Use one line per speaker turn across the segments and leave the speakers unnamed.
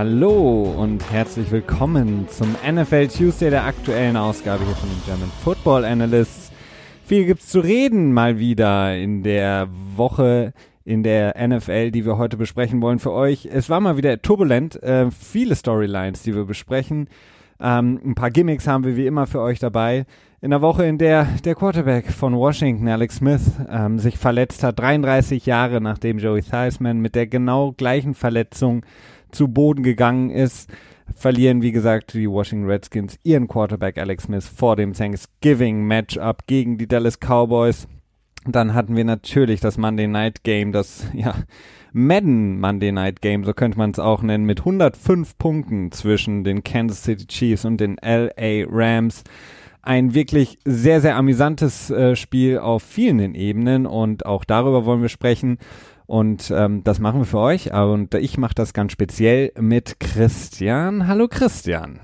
Hallo und herzlich willkommen zum NFL Tuesday der aktuellen Ausgabe hier von den German Football Analysts. Viel gibt's zu reden mal wieder in der Woche in der NFL, die wir heute besprechen wollen für euch. Es war mal wieder turbulent, äh, viele Storylines, die wir besprechen. Ähm, ein paar Gimmicks haben wir wie immer für euch dabei. In der Woche, in der der Quarterback von Washington, Alex Smith, ähm, sich verletzt hat, 33 Jahre nachdem Joey Theismann mit der genau gleichen Verletzung zu Boden gegangen ist, verlieren, wie gesagt, die Washington Redskins ihren Quarterback Alex Smith vor dem Thanksgiving Matchup gegen die Dallas Cowboys. Dann hatten wir natürlich das Monday Night Game, das, ja, Madden Monday Night Game, so könnte man es auch nennen, mit 105 Punkten zwischen den Kansas City Chiefs und den LA Rams. Ein wirklich sehr, sehr amüsantes äh, Spiel auf vielen Ebenen und auch darüber wollen wir sprechen. Und ähm, das machen wir für euch. Und ich mache das ganz speziell mit Christian. Hallo Christian.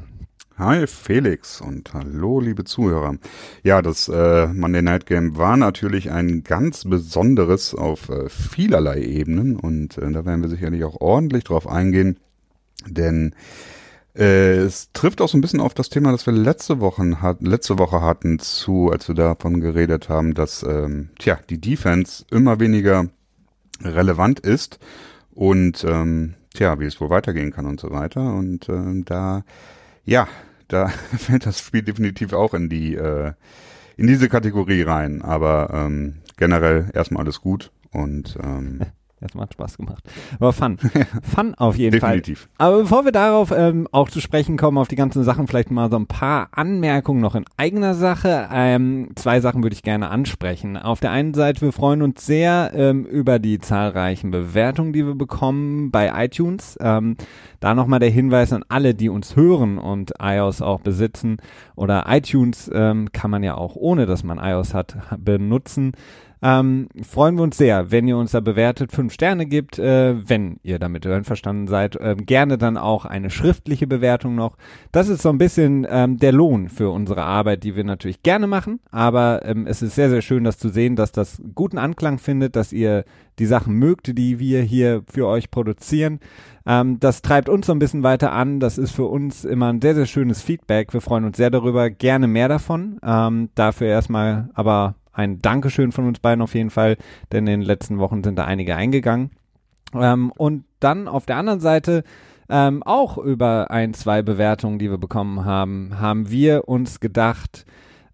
Hi Felix und hallo liebe Zuhörer. Ja, das äh, Monday Night Game war natürlich ein ganz besonderes auf äh, vielerlei Ebenen und äh, da werden wir sicherlich auch ordentlich drauf eingehen, denn äh, es trifft auch so ein bisschen auf das Thema, das wir letzte Woche, hat, letzte Woche hatten zu, als wir davon geredet haben, dass ähm, tja, die Defense immer weniger relevant ist und ähm, tja, wie es wohl weitergehen kann und so weiter. Und ähm, da, ja, da fällt das Spiel definitiv auch in die äh, in diese Kategorie rein. Aber ähm, generell erstmal alles gut und ähm,
Das macht Spaß gemacht. Aber Fun. Fun auf jeden
Definitiv.
Fall. Aber bevor wir darauf ähm, auch zu sprechen kommen, auf die ganzen Sachen, vielleicht mal so ein paar Anmerkungen noch in eigener Sache. Ähm, zwei Sachen würde ich gerne ansprechen. Auf der einen Seite, wir freuen uns sehr ähm, über die zahlreichen Bewertungen, die wir bekommen bei iTunes. Ähm, da nochmal der Hinweis an alle, die uns hören und iOS auch besitzen. Oder iTunes ähm, kann man ja auch, ohne dass man iOS hat, benutzen. Ähm, freuen wir uns sehr, wenn ihr uns da bewertet, fünf Sterne gibt, äh, wenn ihr damit einverstanden seid. Ähm, gerne dann auch eine schriftliche Bewertung noch. Das ist so ein bisschen ähm, der Lohn für unsere Arbeit, die wir natürlich gerne machen. Aber ähm, es ist sehr, sehr schön, das zu sehen, dass das guten Anklang findet, dass ihr die Sachen mögt, die wir hier für euch produzieren. Ähm, das treibt uns so ein bisschen weiter an. Das ist für uns immer ein sehr, sehr schönes Feedback. Wir freuen uns sehr darüber. Gerne mehr davon. Ähm, dafür erstmal aber ein Dankeschön von uns beiden auf jeden Fall, denn in den letzten Wochen sind da einige eingegangen. Ähm, und dann auf der anderen Seite ähm, auch über ein, zwei Bewertungen, die wir bekommen haben, haben wir uns gedacht,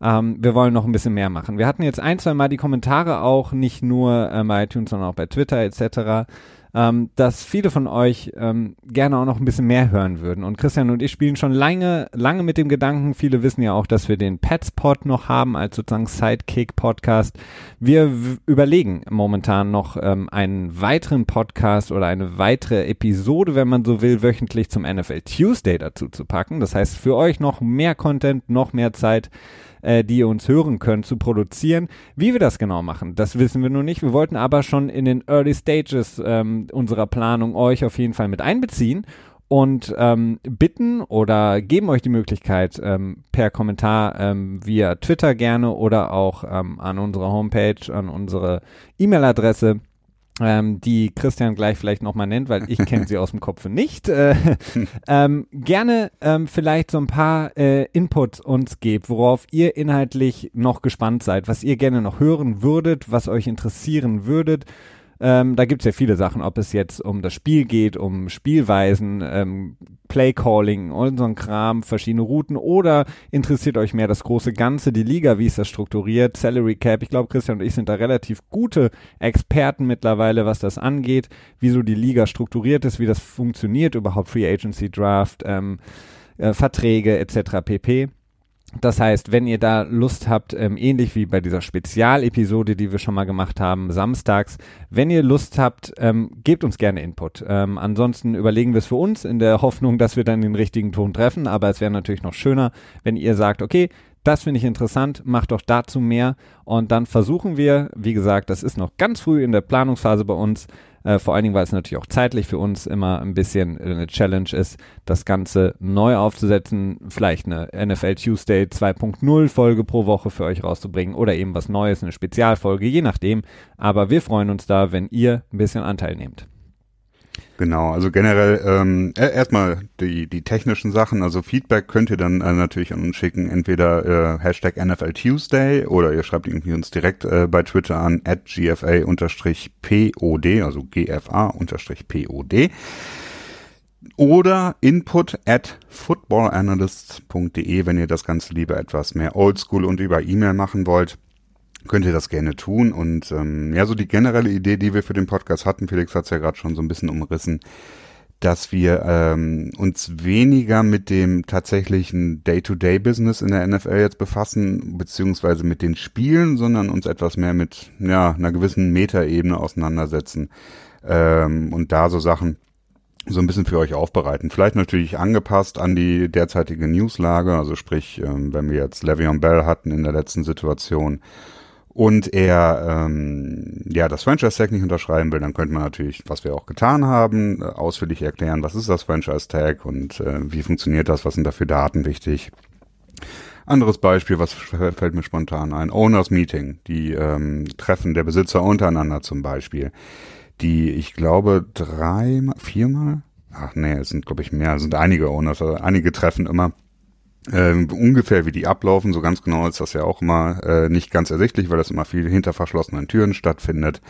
ähm, wir wollen noch ein bisschen mehr machen. Wir hatten jetzt ein, zwei Mal die Kommentare auch, nicht nur ähm, bei iTunes, sondern auch bei Twitter etc ähm, dass viele von euch ähm, gerne auch noch ein bisschen mehr hören würden. Und Christian und ich spielen schon lange, lange mit dem Gedanken. Viele wissen ja auch, dass wir den Petspot noch haben als sozusagen Sidekick-Podcast. Wir überlegen momentan noch ähm, einen weiteren Podcast oder eine weitere Episode, wenn man so will, wöchentlich zum NFL Tuesday dazu zu packen. Das heißt, für euch noch mehr Content, noch mehr Zeit äh, die ihr uns hören könnt, zu produzieren. Wie wir das genau machen, das wissen wir noch nicht. Wir wollten aber schon in den Early Stages ähm, unserer Planung euch auf jeden Fall mit einbeziehen und ähm, bitten oder geben euch die Möglichkeit ähm, per Kommentar ähm, via Twitter gerne oder auch ähm, an unserer Homepage, an unsere E-Mail-Adresse ähm, die Christian gleich vielleicht nochmal nennt, weil ich kenne sie aus dem Kopf nicht, äh, ähm, gerne ähm, vielleicht so ein paar äh, Inputs uns gebt, worauf ihr inhaltlich noch gespannt seid, was ihr gerne noch hören würdet, was euch interessieren würdet. Ähm, da gibt es ja viele Sachen, ob es jetzt um das Spiel geht, um Spielweisen, ähm, Playcalling ein Kram, verschiedene Routen oder interessiert euch mehr das große Ganze, die Liga, wie ist das strukturiert, Salary Cap. Ich glaube, Christian und ich sind da relativ gute Experten mittlerweile, was das angeht, wie so die Liga strukturiert ist, wie das funktioniert, überhaupt Free Agency Draft, ähm, äh, Verträge etc. pp. Das heißt, wenn ihr da Lust habt, ähm, ähnlich wie bei dieser Spezialepisode, die wir schon mal gemacht haben, samstags, wenn ihr Lust habt, ähm, gebt uns gerne Input. Ähm, ansonsten überlegen wir es für uns in der Hoffnung, dass wir dann den richtigen Ton treffen. Aber es wäre natürlich noch schöner, wenn ihr sagt, okay, das finde ich interessant, macht doch dazu mehr. Und dann versuchen wir, wie gesagt, das ist noch ganz früh in der Planungsphase bei uns, äh, vor allen Dingen, weil es natürlich auch zeitlich für uns immer ein bisschen eine Challenge ist, das Ganze neu aufzusetzen, vielleicht eine NFL Tuesday 2.0 Folge pro Woche für euch rauszubringen oder eben was Neues, eine Spezialfolge, je nachdem. Aber wir freuen uns da, wenn ihr ein bisschen Anteil nehmt.
Genau, also generell ähm, erstmal die, die technischen Sachen, also Feedback könnt ihr dann äh, natürlich an uns schicken, entweder äh, Hashtag NFL Tuesday oder ihr schreibt irgendwie uns direkt äh, bei Twitter an at gfa-pod, also gfa-pod oder input at footballanalysts.de, wenn ihr das Ganze lieber etwas mehr oldschool und über E-Mail machen wollt könnt ihr das gerne tun. Und ähm, ja, so die generelle Idee, die wir für den Podcast hatten, Felix hat es ja gerade schon so ein bisschen umrissen, dass wir ähm, uns weniger mit dem tatsächlichen Day-to-Day-Business in der NFL jetzt befassen, beziehungsweise mit den Spielen, sondern uns etwas mehr mit ja, einer gewissen Metaebene auseinandersetzen ähm, und da so Sachen so ein bisschen für euch aufbereiten. Vielleicht natürlich angepasst an die derzeitige Newslage, also sprich, ähm, wenn wir jetzt Le'Veon Bell hatten in der letzten Situation und er ähm, ja das Franchise Tag nicht unterschreiben will, dann könnte man natürlich, was wir auch getan haben, äh, ausführlich erklären, was ist das Franchise Tag und äh, wie funktioniert das, was sind dafür Daten wichtig. Anderes Beispiel, was fällt mir spontan ein, Owners Meeting, die ähm, Treffen der Besitzer untereinander zum Beispiel, die ich glaube dreimal, viermal, ach nee, es sind glaube ich mehr, es sind einige Owners, also einige Treffen immer ähm, ungefähr wie die ablaufen, so ganz genau ist das ja auch immer äh, nicht ganz ersichtlich, weil das immer viel hinter verschlossenen Türen stattfindet.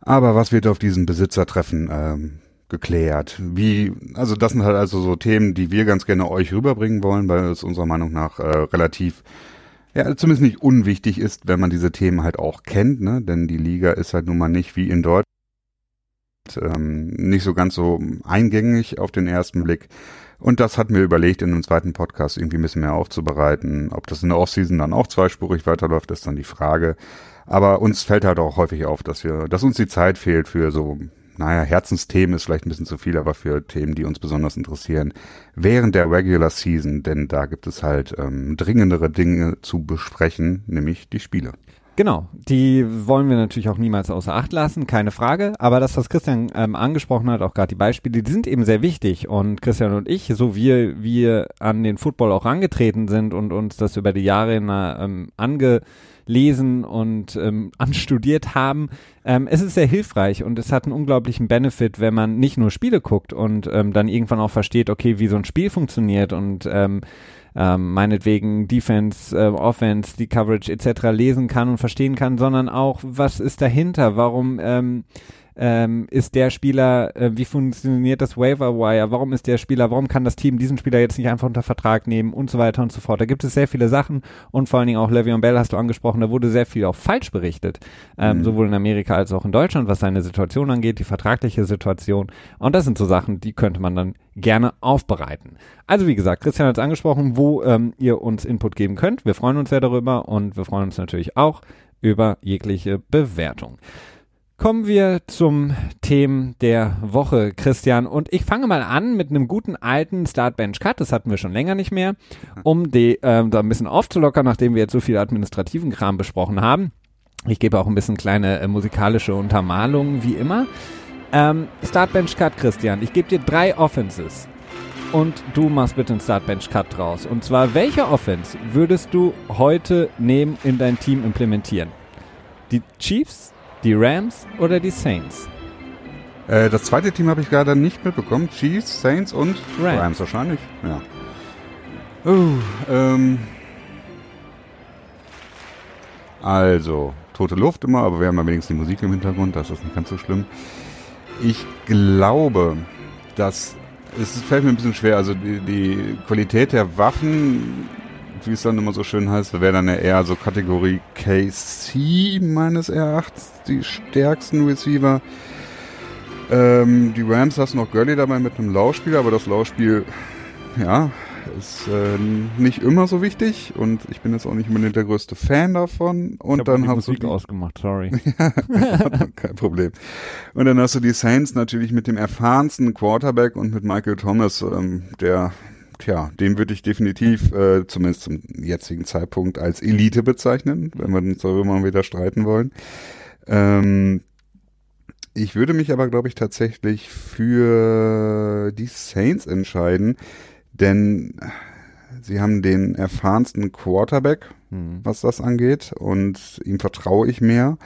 Aber was wird auf diesen Besitzertreffen ähm, geklärt? Wie, also das sind halt also so Themen, die wir ganz gerne euch rüberbringen wollen, weil es unserer Meinung nach äh, relativ ja, zumindest nicht unwichtig ist, wenn man diese Themen halt auch kennt, ne? Denn die Liga ist halt nun mal nicht wie in Deutschland ähm, nicht so ganz so eingängig auf den ersten Blick. Und das hat mir überlegt, in einem zweiten Podcast irgendwie ein bisschen mehr aufzubereiten. Ob das in der Offseason dann auch zweispurig weiterläuft, ist dann die Frage. Aber uns fällt halt auch häufig auf, dass wir, dass uns die Zeit fehlt für so, naja, Herzensthemen ist vielleicht ein bisschen zu viel, aber für Themen, die uns besonders interessieren, während der Regular Season, denn da gibt es halt ähm, dringendere Dinge zu besprechen, nämlich die Spiele.
Genau, die wollen wir natürlich auch niemals außer Acht lassen, keine Frage. Aber das, was Christian ähm, angesprochen hat, auch gerade die Beispiele, die sind eben sehr wichtig. Und Christian und ich, so wie wir an den Football auch angetreten sind und uns das über die Jahre ähm, angelesen und ähm, anstudiert haben, ähm, es ist sehr hilfreich und es hat einen unglaublichen Benefit, wenn man nicht nur Spiele guckt und ähm, dann irgendwann auch versteht, okay, wie so ein Spiel funktioniert und ähm, meinetwegen Defense, äh, Offense, die Coverage etc. lesen kann und verstehen kann, sondern auch, was ist dahinter? Warum ähm, ähm, ist der Spieler, äh, wie funktioniert das Waiver Wire, warum ist der Spieler, warum kann das Team diesen Spieler jetzt nicht einfach unter Vertrag nehmen und so weiter und so fort. Da gibt es sehr viele Sachen und vor allen Dingen auch Le'Veon Bell hast du angesprochen, da wurde sehr viel auch falsch berichtet, ähm, mhm. sowohl in Amerika als auch in Deutschland, was seine Situation angeht, die vertragliche Situation und das sind so Sachen, die könnte man dann gerne aufbereiten. Also wie gesagt, Christian hat es angesprochen, wo ähm, ihr uns Input geben könnt. Wir freuen uns sehr darüber und wir freuen uns natürlich auch über jegliche Bewertung. Kommen wir zum Thema der Woche, Christian. Und ich fange mal an mit einem guten alten Startbench Cut. Das hatten wir schon länger nicht mehr, um die ähm, da ein bisschen aufzulockern, nachdem wir jetzt so viel administrativen Kram besprochen haben. Ich gebe auch ein bisschen kleine äh, musikalische Untermalungen, wie immer. Ähm, Startbench Cut, Christian. Ich gebe dir drei Offenses. Und du machst bitte einen Startbench Cut draus. Und zwar, welche Offense würdest du heute nehmen in dein Team implementieren? Die Chiefs, die Rams oder die Saints?
Äh, das zweite Team habe ich gerade nicht mitbekommen. Chiefs, Saints und Rams, Rams wahrscheinlich. Ja. Uh, ähm. Also, tote Luft immer, aber wir haben ja wenigstens die Musik im Hintergrund, das ist nicht ganz so schlimm. Ich glaube, dass es fällt mir ein bisschen schwer, also die, die Qualität der Waffen wie es dann immer so schön heißt, wäre dann eher so Kategorie KC meines Erachtens die stärksten Receiver. Ähm, die Rams hast noch Gurley dabei mit einem Laufspiel, aber das Laufspiel, ja, ist äh, nicht immer so wichtig und ich bin jetzt auch nicht unbedingt der größte Fan davon. Und
ich
dann
die hast Musik du die, ausgemacht, sorry.
kein Problem. Und dann hast du die Saints natürlich mit dem erfahrensten Quarterback und mit Michael Thomas, ähm, der tja, den würde ich definitiv, äh, zumindest zum jetzigen Zeitpunkt, als Elite bezeichnen, wenn wir uns darüber mal wieder streiten wollen. Ähm, ich würde mich aber, glaube ich, tatsächlich für die Saints entscheiden, denn sie haben den erfahrensten Quarterback hm. was das angeht. Und ihm vertraue ich mehr,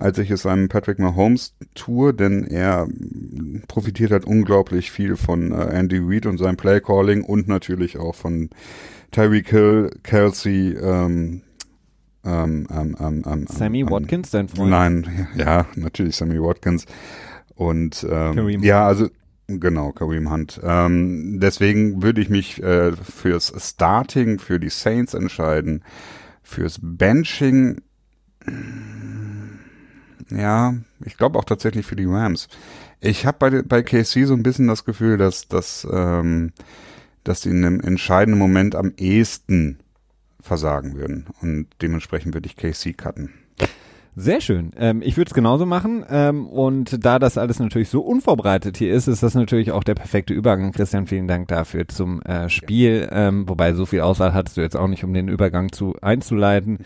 als ich es einem Patrick Mahomes tue, denn er profitiert halt unglaublich viel von äh, Andy Reid und seinem Playcalling und natürlich auch von Tyreek Hill, Kelsey, ähm, ähm, ähm, ähm, ähm
Sammy ähm, Watkins, dein Freund?
Nein, ja, natürlich Sammy Watkins. Und ähm, ja, also Genau, Kareem Hunt. Ähm, deswegen würde ich mich äh, fürs Starting für die Saints entscheiden. Fürs Benching, ja, ich glaube auch tatsächlich für die Rams. Ich habe bei, bei KC so ein bisschen das Gefühl, dass, dass, ähm, dass die in einem entscheidenden Moment am ehesten versagen würden. Und dementsprechend würde ich KC cutten.
Sehr schön. Ähm, ich würde es genauso machen. Ähm, und da das alles natürlich so unvorbereitet hier ist, ist das natürlich auch der perfekte Übergang. Christian, vielen Dank dafür zum äh, Spiel. Ähm, wobei so viel Auswahl hattest du jetzt auch nicht, um den Übergang zu einzuleiten.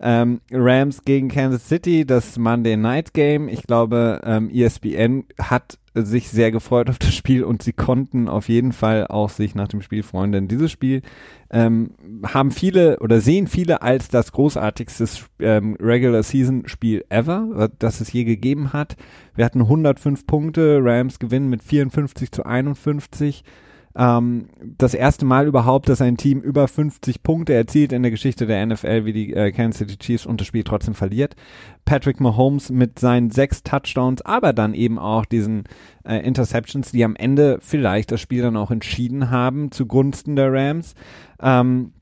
Ähm, Rams gegen Kansas City, das Monday Night Game. Ich glaube, ähm, ESPN hat sich sehr gefreut auf das Spiel und sie konnten auf jeden Fall auch sich nach dem Spiel freuen, denn dieses Spiel ähm, haben viele oder sehen viele als das großartigste ähm, Regular Season Spiel ever, das es je gegeben hat. Wir hatten 105 Punkte, Rams gewinnen mit 54 zu 51 ähm, das erste Mal überhaupt, dass ein Team über 50 Punkte erzielt in der Geschichte der NFL wie die äh, Kansas City Chiefs und das Spiel trotzdem verliert. Patrick Mahomes mit seinen sechs Touchdowns, aber dann eben auch diesen äh, Interceptions, die am Ende vielleicht das Spiel dann auch entschieden haben zugunsten der Rams. Ähm,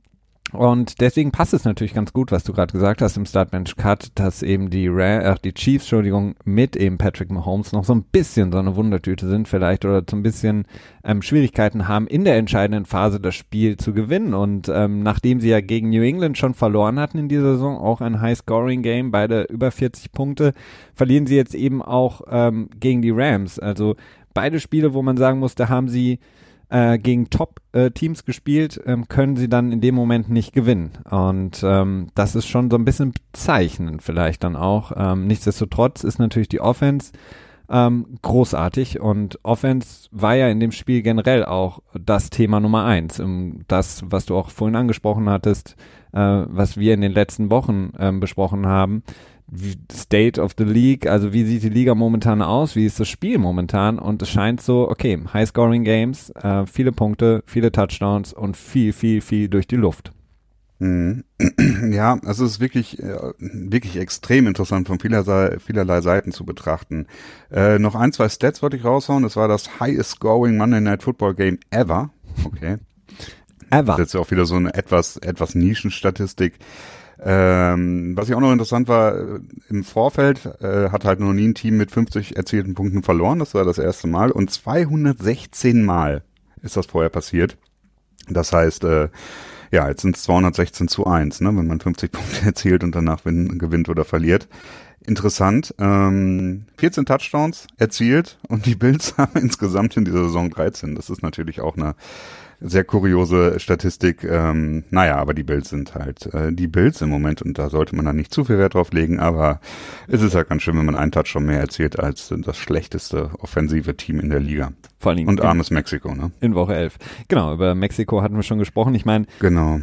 und deswegen passt es natürlich ganz gut, was du gerade gesagt hast im Startbench Cut, dass eben die, Ra äh, die Chiefs, Entschuldigung, mit eben Patrick Mahomes noch so ein bisschen so eine Wundertüte sind vielleicht oder so ein bisschen ähm, Schwierigkeiten haben, in der entscheidenden Phase das Spiel zu gewinnen. Und ähm, nachdem sie ja gegen New England schon verloren hatten in dieser Saison, auch ein High-Scoring-Game, beide über 40 Punkte, verlieren sie jetzt eben auch ähm, gegen die Rams. Also beide Spiele, wo man sagen muss, da haben sie äh, gegen Top-Teams äh, gespielt, ähm, können sie dann in dem Moment nicht gewinnen. Und ähm, das ist schon so ein bisschen bezeichnend vielleicht dann auch. Ähm, nichtsdestotrotz ist natürlich die Offense ähm, großartig und Offense war ja in dem Spiel generell auch das Thema Nummer eins. Ähm, das, was du auch vorhin angesprochen hattest, äh, was wir in den letzten Wochen ähm, besprochen haben. State of the League, also wie sieht die Liga momentan aus, wie ist das Spiel momentan und es scheint so, okay, High-Scoring Games, äh, viele Punkte, viele Touchdowns und viel, viel, viel durch die Luft.
Mhm. Ja, also es ist wirklich, äh, wirklich extrem interessant von vielerlei, vielerlei Seiten zu betrachten. Äh, noch ein, zwei Stats wollte ich raushauen. Das war das highest scoring Monday Night Football Game ever. Okay. Ever. Das ist jetzt auch wieder so eine etwas, etwas Nischenstatistik. Ähm, was ich auch noch interessant war, äh, im Vorfeld äh, hat halt noch nie ein Team mit 50 erzielten Punkten verloren. Das war das erste Mal. Und 216 Mal ist das vorher passiert. Das heißt, äh, ja, jetzt sind es 216 zu 1, ne, wenn man 50 Punkte erzielt und danach win, gewinnt oder verliert. Interessant. Ähm, 14 Touchdowns erzielt und die Bills haben insgesamt in dieser Saison 13. Das ist natürlich auch eine sehr kuriose Statistik. Ähm, naja, aber die Bills sind halt äh, die Bills im Moment und da sollte man dann nicht zu viel Wert drauf legen, aber es ist ja halt ganz schön, wenn man einen Touch schon mehr erzielt als das schlechteste offensive Team in der Liga.
Vor allen Dingen
und armes Mexiko, ne?
In Woche 11. Genau, über Mexiko hatten wir schon gesprochen. Ich meine,
genau.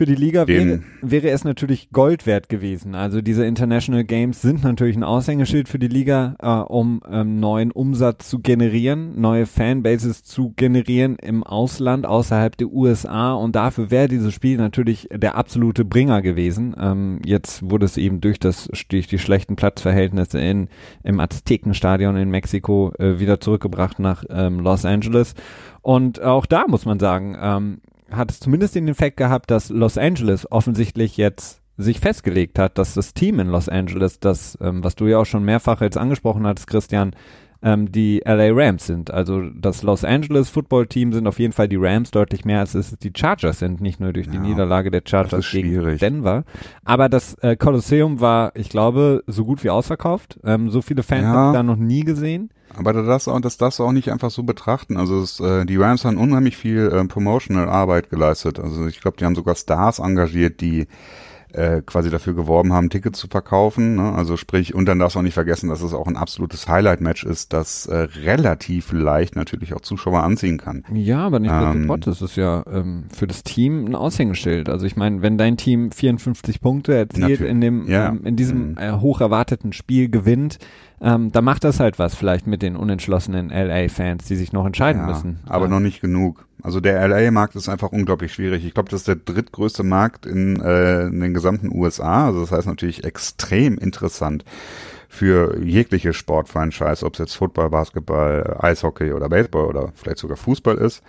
Für die Liga wäre, wäre es natürlich Gold wert gewesen. Also diese International Games sind natürlich ein Aushängeschild für die Liga, äh, um ähm, neuen Umsatz zu generieren, neue Fanbases zu generieren im Ausland, außerhalb der USA. Und dafür wäre dieses Spiel natürlich der absolute Bringer gewesen. Ähm, jetzt wurde es eben durch das durch die schlechten Platzverhältnisse in im Aztekenstadion in Mexiko äh, wieder zurückgebracht nach ähm, Los Angeles. Und auch da muss man sagen, ähm, hat es zumindest den Effekt gehabt, dass Los Angeles offensichtlich jetzt sich festgelegt hat, dass das Team in Los Angeles, das, ähm, was du ja auch schon mehrfach jetzt angesprochen hattest, Christian, ähm, die LA Rams sind. Also das Los Angeles Football Team sind auf jeden Fall die Rams deutlich mehr, als es die Chargers sind, nicht nur durch die ja, Niederlage der Chargers gegen Denver. Aber das äh, Kolosseum war, ich glaube, so gut wie ausverkauft. Ähm, so viele Fans ja. habe ich da noch nie gesehen.
Aber das, das darfst du auch nicht einfach so betrachten. Also es, äh, die Rams haben unheimlich viel äh, Promotional Arbeit geleistet. Also ich glaube, die haben sogar Stars engagiert, die äh, quasi dafür geworben haben, Tickets zu verkaufen. Ne? Also sprich, und dann darfst du auch nicht vergessen, dass es auch ein absolutes Highlight-Match ist, das äh, relativ leicht natürlich auch Zuschauer anziehen kann.
Ja, aber nicht ähm, das ist ja ähm, für das Team ein Aushängeschild. Also ich meine, wenn dein Team 54 Punkte erzielt in dem ja. ähm, in diesem mhm. äh, hoch erwarteten Spiel gewinnt, ähm, da macht das halt was vielleicht mit den unentschlossenen LA-Fans, die sich noch entscheiden
ja,
müssen.
Aber ja. noch nicht genug. Also der LA-Markt ist einfach unglaublich schwierig. Ich glaube, das ist der drittgrößte Markt in, äh, in den gesamten USA. Also das heißt natürlich extrem interessant für jegliche Sportfranchise, ob es jetzt Football, Basketball, Eishockey oder Baseball oder vielleicht sogar Fußball ist.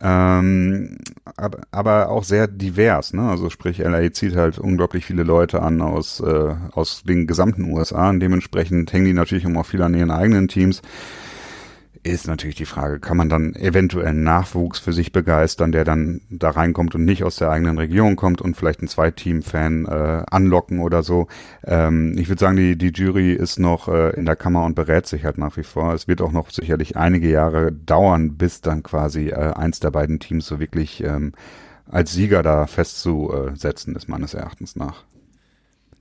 Ähm, aber, aber auch sehr divers, ne? Also sprich, LA zieht halt unglaublich viele Leute an aus, äh, aus den gesamten USA und dementsprechend hängen die natürlich immer viel an ihren eigenen Teams ist natürlich die Frage, kann man dann eventuell Nachwuchs für sich begeistern, der dann da reinkommt und nicht aus der eigenen Region kommt und vielleicht einen Zweiteam-Fan äh, anlocken oder so. Ähm, ich würde sagen, die, die Jury ist noch äh, in der Kammer und berät sich halt nach wie vor. Es wird auch noch sicherlich einige Jahre dauern, bis dann quasi äh, eins der beiden Teams so wirklich ähm, als Sieger da festzusetzen ist, meines Erachtens nach.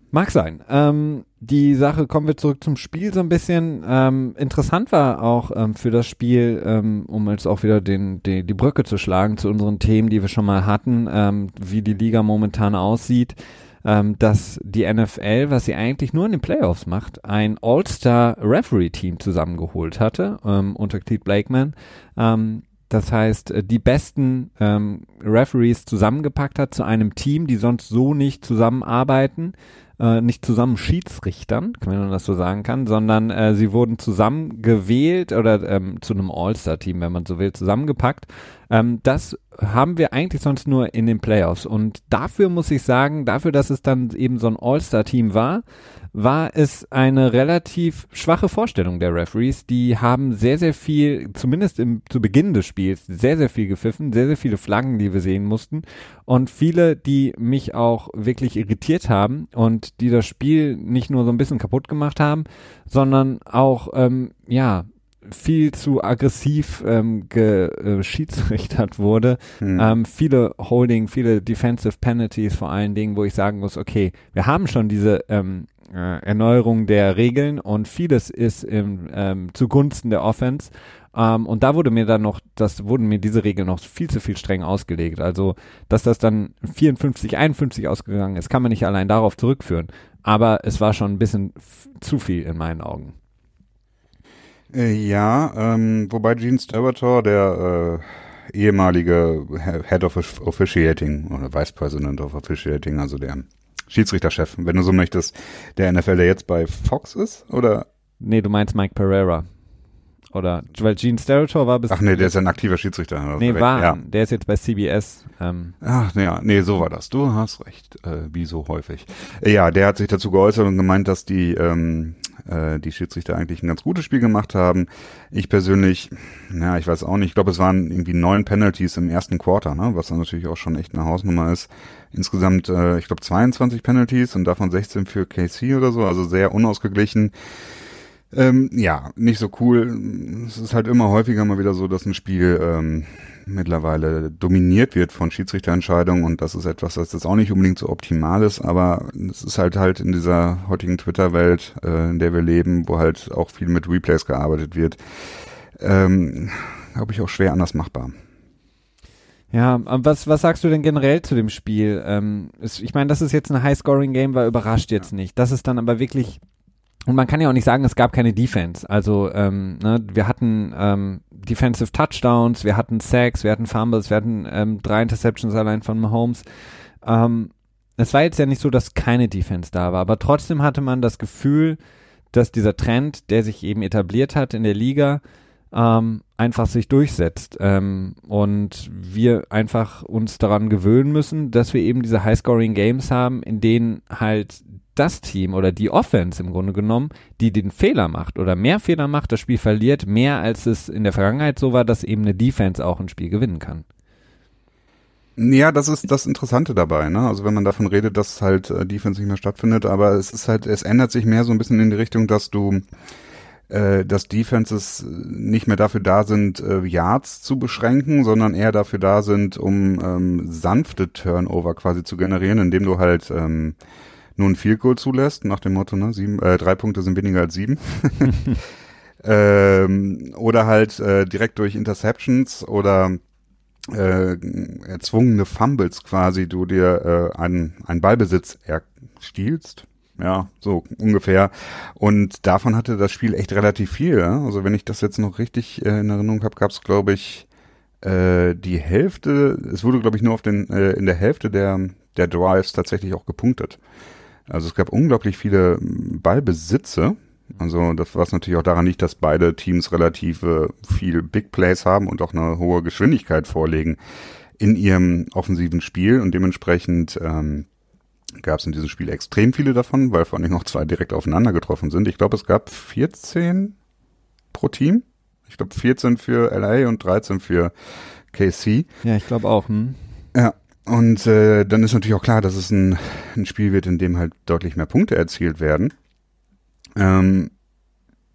Mag sein. Ähm, die Sache, kommen wir zurück zum Spiel so ein bisschen. Ähm, interessant war auch ähm, für das Spiel, ähm, um jetzt auch wieder den, die, die Brücke zu schlagen zu unseren Themen, die wir schon mal hatten, ähm, wie die Liga momentan aussieht, ähm, dass die NFL, was sie eigentlich nur in den Playoffs macht, ein All-Star-Referee-Team zusammengeholt hatte unter Cleet Blakeman. das heißt, äh, die besten ähm, Referees zusammengepackt hat zu einem Team, die sonst so nicht zusammenarbeiten äh, nicht zusammen Schiedsrichtern, wenn man das so sagen kann, sondern äh, sie wurden zusammen gewählt oder ähm, zu einem All-Star-Team, wenn man so will, zusammengepackt. Ähm, das haben wir eigentlich sonst nur in den Playoffs. Und dafür muss ich sagen, dafür, dass es dann eben so ein All-Star-Team war, war es eine relativ schwache Vorstellung der Referees. Die haben sehr, sehr viel, zumindest im, zu Beginn des Spiels, sehr, sehr viel gepfiffen, sehr, sehr viele Flaggen, die wir sehen mussten. Und viele, die mich auch wirklich irritiert haben und die das Spiel nicht nur so ein bisschen kaputt gemacht haben, sondern auch, ähm, ja, viel zu aggressiv ähm, geschiedsrichtert wurde. Hm. Ähm, viele Holding, viele Defensive Penalties vor allen Dingen, wo ich sagen muss, okay, wir haben schon diese ähm, äh, Erneuerung der Regeln und vieles ist im, ähm, zugunsten der Offense. Ähm, und da wurde mir dann noch, das wurden mir diese Regeln noch viel zu viel streng ausgelegt. Also, dass das dann 54, 51 ausgegangen ist, kann man nicht allein darauf zurückführen. Aber es war schon ein bisschen zu viel in meinen Augen.
Äh, ja, ähm, wobei Gene Stellator, der äh, ehemalige Head of Officiating oder Vice President of Officiating, also der Schiedsrichterchef, wenn du so möchtest, der NFL, der jetzt bei Fox ist, oder?
Nee, du meinst Mike Pereira. Oder, weil Gene Steratore war bis.
Ach nee, der ist ein aktiver Schiedsrichter.
Nee, war. Ja. Der ist jetzt bei CBS. Ähm.
Ach, ja, nee, so war das. Du hast recht, äh, wie so häufig. Ja, der hat sich dazu geäußert und gemeint, dass die, ähm, äh, die Schiedsrichter eigentlich ein ganz gutes Spiel gemacht haben. Ich persönlich, ja, ich weiß auch nicht, ich glaube, es waren irgendwie neun Penalties im ersten Quarter, ne? was dann natürlich auch schon echt eine Hausnummer ist. Insgesamt, äh, ich glaube, 22 Penalties und davon 16 für KC oder so, also sehr unausgeglichen. Ähm, ja, nicht so cool. Es ist halt immer häufiger mal wieder so, dass ein Spiel ähm, mittlerweile dominiert wird von Schiedsrichterentscheidungen und das ist etwas, das jetzt auch nicht unbedingt so optimal ist, aber es ist halt halt in dieser heutigen Twitter-Welt, äh, in der wir leben, wo halt auch viel mit Replays gearbeitet wird, ähm, glaube ich auch schwer anders machbar.
Ja, was, was sagst du denn generell zu dem Spiel? Ähm, ist, ich meine, dass es jetzt ein High-Scoring-Game war, überrascht jetzt nicht. Das ist dann aber wirklich und man kann ja auch nicht sagen, es gab keine Defense. Also ähm, ne, wir hatten ähm, Defensive Touchdowns, wir hatten Sacks, wir hatten Fumbles, wir hatten ähm, drei Interceptions allein von Mahomes. Ähm, es war jetzt ja nicht so, dass keine Defense da war, aber trotzdem hatte man das Gefühl, dass dieser Trend, der sich eben etabliert hat in der Liga, ähm, einfach sich durchsetzt ähm, und wir einfach uns daran gewöhnen müssen, dass wir eben diese High-Scoring-Games haben, in denen halt das Team oder die Offense im Grunde genommen, die den Fehler macht oder mehr Fehler macht, das Spiel verliert, mehr als es in der Vergangenheit so war, dass eben eine Defense auch ein Spiel gewinnen kann.
Ja, das ist das Interessante dabei, ne? Also wenn man davon redet, dass halt äh, Defense nicht mehr stattfindet, aber es ist halt, es ändert sich mehr so ein bisschen in die Richtung, dass du äh, dass Defenses nicht mehr dafür da sind, äh, Yards zu beschränken, sondern eher dafür da sind, um ähm, sanfte Turnover quasi zu generieren, indem du halt ähm, nur ein Field Goal zulässt, nach dem Motto, ne, sieben, äh, drei Punkte sind weniger als sieben. ähm, oder halt äh, direkt durch Interceptions oder äh, erzwungene Fumbles quasi du dir äh, einen, einen Ballbesitz erstiehlst ja, so ungefähr. Und davon hatte das Spiel echt relativ viel. Ja? Also wenn ich das jetzt noch richtig äh, in Erinnerung habe, gab es, glaube ich, äh, die Hälfte, es wurde, glaube ich, nur auf den, äh, in der Hälfte der, der Drives tatsächlich auch gepunktet. Also es gab unglaublich viele Ballbesitze. Also das was natürlich auch daran liegt, dass beide Teams relativ äh, viel Big Plays haben und auch eine hohe Geschwindigkeit vorlegen in ihrem offensiven Spiel und dementsprechend ähm, gab es in diesem Spiel extrem viele davon, weil vor allem noch zwei direkt aufeinander getroffen sind. Ich glaube, es gab 14 pro Team. Ich glaube 14 für LA und 13 für KC.
Ja, ich glaube auch. Hm.
Ja, und äh, dann ist natürlich auch klar, dass es ein, ein Spiel wird, in dem halt deutlich mehr Punkte erzielt werden. Ähm,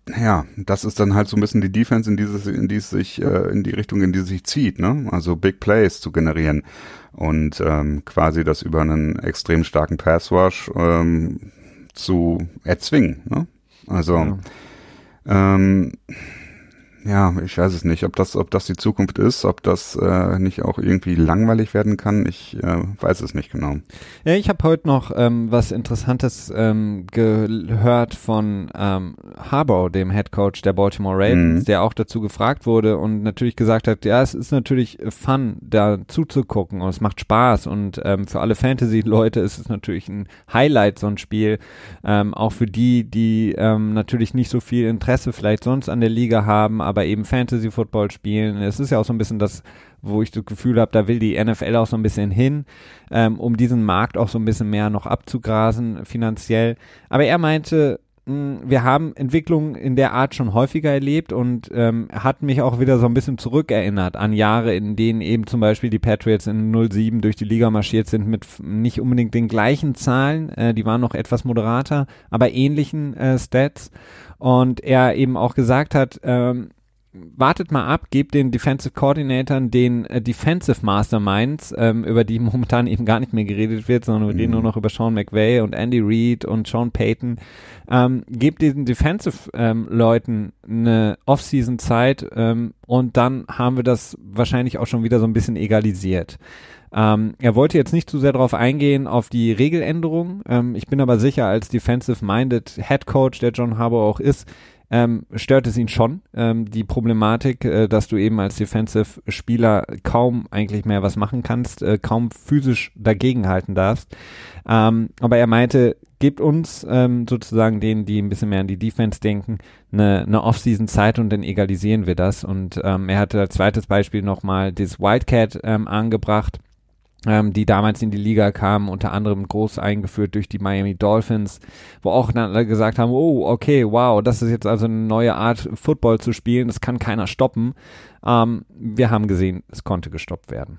ja, das ist dann halt so ein bisschen die Defense, in die, in die es sich, äh, in die Richtung, in die es sich zieht, ne? Also Big Plays zu generieren und ähm, quasi das über einen extrem starken Pass Rush ähm, zu erzwingen, ne? Also ja. ähm, ja, ich weiß es nicht, ob das, ob das die Zukunft ist, ob das äh, nicht auch irgendwie langweilig werden kann. Ich äh, weiß es nicht genau.
Ja, ich habe heute noch ähm, was Interessantes ähm, gehört von ähm, Harbaugh, dem Head Coach der Baltimore Ravens, mhm. der auch dazu gefragt wurde und natürlich gesagt hat, ja, es ist natürlich fun, da zuzugucken und es macht Spaß und ähm, für alle Fantasy-Leute ist es natürlich ein Highlight, so ein Spiel. Ähm, auch für die, die ähm, natürlich nicht so viel Interesse vielleicht sonst an der Liga haben, aber eben Fantasy Football spielen. Es ist ja auch so ein bisschen das, wo ich das Gefühl habe, da will die NFL auch so ein bisschen hin, ähm, um diesen Markt auch so ein bisschen mehr noch abzugrasen finanziell. Aber er meinte, hm, wir haben Entwicklungen in der Art schon häufiger erlebt und ähm, hat mich auch wieder so ein bisschen zurückerinnert an Jahre, in denen eben zum Beispiel die Patriots in 07 durch die Liga marschiert sind mit nicht unbedingt den gleichen Zahlen, äh, die waren noch etwas moderater, aber ähnlichen äh, Stats. Und er eben auch gesagt hat, ähm, wartet mal ab, gebt den Defensive Coordinatoren den äh, Defensive Masterminds, ähm, über die momentan eben gar nicht mehr geredet wird, sondern wir mhm. reden nur noch über Sean McVay und Andy Reid und Sean Payton. Ähm, gebt diesen Defensive ähm, Leuten eine Offseason Zeit ähm, und dann haben wir das wahrscheinlich auch schon wieder so ein bisschen egalisiert. Ähm, er wollte jetzt nicht zu sehr darauf eingehen, auf die Regeländerung. Ähm, ich bin aber sicher, als defensive-minded Head Coach, der John Harbour auch ist, ähm, stört es ihn schon, ähm, die Problematik, äh, dass du eben als Defensive-Spieler kaum eigentlich mehr was machen kannst, äh, kaum physisch dagegenhalten darfst. Ähm, aber er meinte, gebt uns ähm, sozusagen denen, die ein bisschen mehr an die Defense denken, eine, eine Off-Season-Zeit und dann egalisieren wir das. Und ähm, er hatte als zweites Beispiel nochmal das Wildcat ähm, angebracht ähm, die damals in die Liga kamen, unter anderem groß eingeführt durch die Miami Dolphins, wo auch dann alle gesagt haben, oh, okay, wow, das ist jetzt also eine neue Art, Football zu spielen, das kann keiner stoppen. Ähm, wir haben gesehen, es konnte gestoppt werden.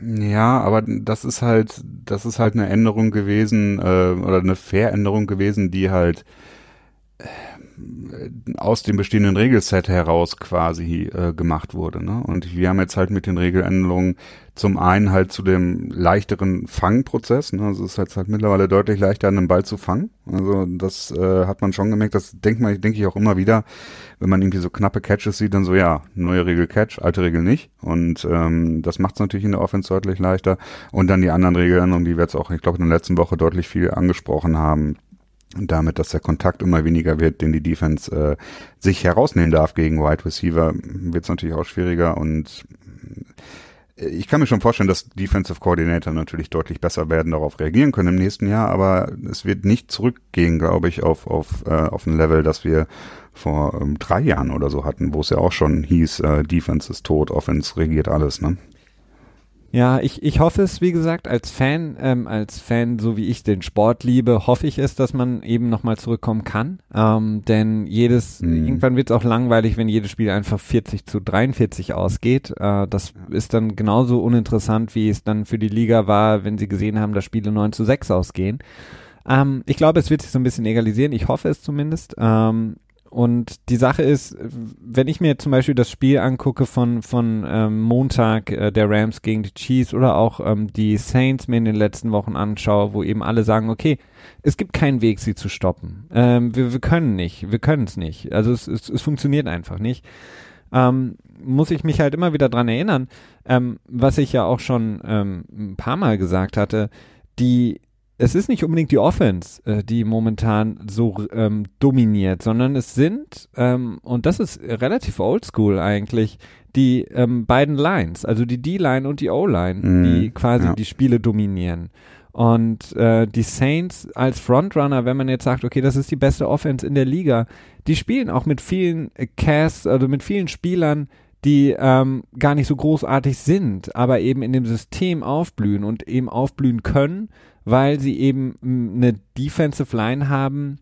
Ja, aber das ist halt, das ist halt eine Änderung gewesen, äh, oder eine Veränderung gewesen, die halt aus dem bestehenden Regelset heraus quasi äh, gemacht wurde. Ne? Und wir haben jetzt halt mit den Regeländerungen zum einen halt zu dem leichteren Fangprozess. Ne? Also es ist jetzt halt mittlerweile deutlich leichter, einen Ball zu fangen. Also das äh, hat man schon gemerkt. Das denkt man, denke ich auch immer wieder, wenn man irgendwie so knappe Catches sieht, dann so ja, neue Regel Catch, alte Regel nicht. Und ähm, das macht es natürlich in der Offense deutlich leichter. Und dann die anderen Regeländerungen, die wir jetzt auch, ich glaube, in der letzten Woche deutlich viel angesprochen haben und damit, dass der Kontakt immer weniger wird, den die Defense äh, sich herausnehmen darf gegen Wide Receiver, wird es natürlich auch schwieriger und äh, ich kann mir schon vorstellen, dass Defensive Coordinator natürlich deutlich besser werden, darauf reagieren können im nächsten Jahr, aber es wird nicht zurückgehen, glaube ich, auf, auf, äh, auf ein Level, das wir vor ähm, drei Jahren oder so hatten, wo es ja auch schon hieß, äh, Defense ist tot, Offense regiert alles, ne?
Ja, ich, ich hoffe es, wie gesagt, als Fan, ähm, als Fan, so wie ich den Sport liebe, hoffe ich es, dass man eben nochmal zurückkommen kann. Ähm, denn jedes, mhm. irgendwann wird es auch langweilig, wenn jedes Spiel einfach 40 zu 43 ausgeht. Äh, das ist dann genauso uninteressant, wie es dann für die Liga war, wenn sie gesehen haben, dass Spiele 9 zu 6 ausgehen. Ähm, ich glaube, es wird sich so ein bisschen egalisieren. Ich hoffe es zumindest. Ähm, und die Sache ist, wenn ich mir zum Beispiel das Spiel angucke von, von ähm, Montag äh, der Rams gegen die Chiefs oder auch ähm, die Saints mir in den letzten Wochen anschaue, wo eben alle sagen, okay, es gibt keinen Weg, sie zu stoppen. Ähm, wir, wir können nicht, wir können es nicht. Also es, es, es funktioniert einfach nicht. Ähm, muss ich mich halt immer wieder dran erinnern, ähm, was ich ja auch schon ähm, ein paar Mal gesagt hatte, die es ist nicht unbedingt die Offense, äh, die momentan so ähm, dominiert, sondern es sind, ähm, und das ist relativ oldschool eigentlich, die ähm, beiden Lines, also die D-Line und die O-Line, mm, die quasi ja. die Spiele dominieren. Und äh, die Saints als Frontrunner, wenn man jetzt sagt, okay, das ist die beste Offense in der Liga, die spielen auch mit vielen Casts, also mit vielen Spielern, die ähm, gar nicht so großartig sind, aber eben in dem System aufblühen und eben aufblühen können weil sie eben eine Defensive Line haben,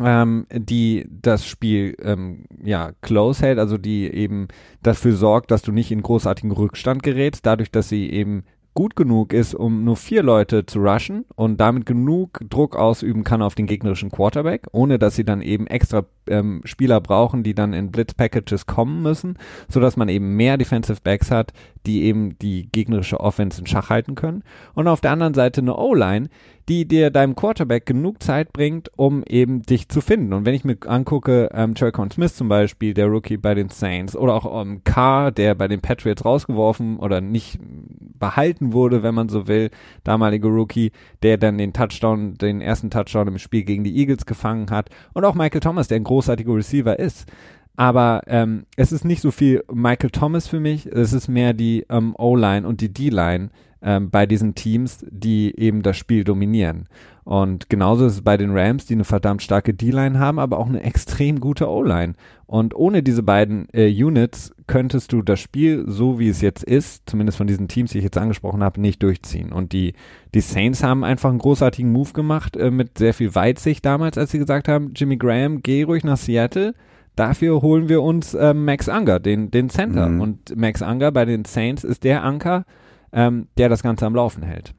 ähm, die das Spiel ähm, ja close hält, also die eben dafür sorgt, dass du nicht in großartigen Rückstand gerätst, dadurch, dass sie eben gut genug ist, um nur vier Leute zu rushen und damit genug Druck ausüben kann auf den gegnerischen Quarterback, ohne dass sie dann eben extra ähm, Spieler brauchen, die dann in Blitz-Packages kommen müssen, so dass man eben mehr Defensive Backs hat, die eben die gegnerische Offense in Schach halten können. Und auf der anderen Seite eine O-Line, die dir deinem Quarterback genug Zeit bringt, um eben dich zu finden. Und wenn ich mir angucke, ähm, Traycon Smith zum Beispiel, der Rookie bei den Saints, oder auch ähm, Carr, der bei den Patriots rausgeworfen oder nicht behalten wurde, wenn man so will, damalige Rookie, der dann den Touchdown, den ersten Touchdown im Spiel gegen die Eagles gefangen hat. Und auch Michael Thomas, der ein großartiger Receiver ist. Aber ähm, es ist nicht so viel Michael Thomas für mich, es ist mehr die ähm, O-Line und die D-Line ähm, bei diesen Teams, die eben das Spiel dominieren. Und genauso ist es bei den Rams, die eine verdammt starke D-Line haben, aber auch eine extrem gute O-Line. Und ohne diese beiden äh, Units könntest du das Spiel, so wie es jetzt ist, zumindest von diesen Teams, die ich jetzt angesprochen habe, nicht durchziehen. Und die, die Saints haben einfach einen großartigen Move gemacht, äh, mit sehr viel Weitsicht damals, als sie gesagt haben, Jimmy Graham, geh ruhig nach Seattle Dafür holen wir uns äh, Max Unger, den, den Center. Mhm. Und Max Unger bei den Saints ist der Anker, ähm, der das Ganze am Laufen hält.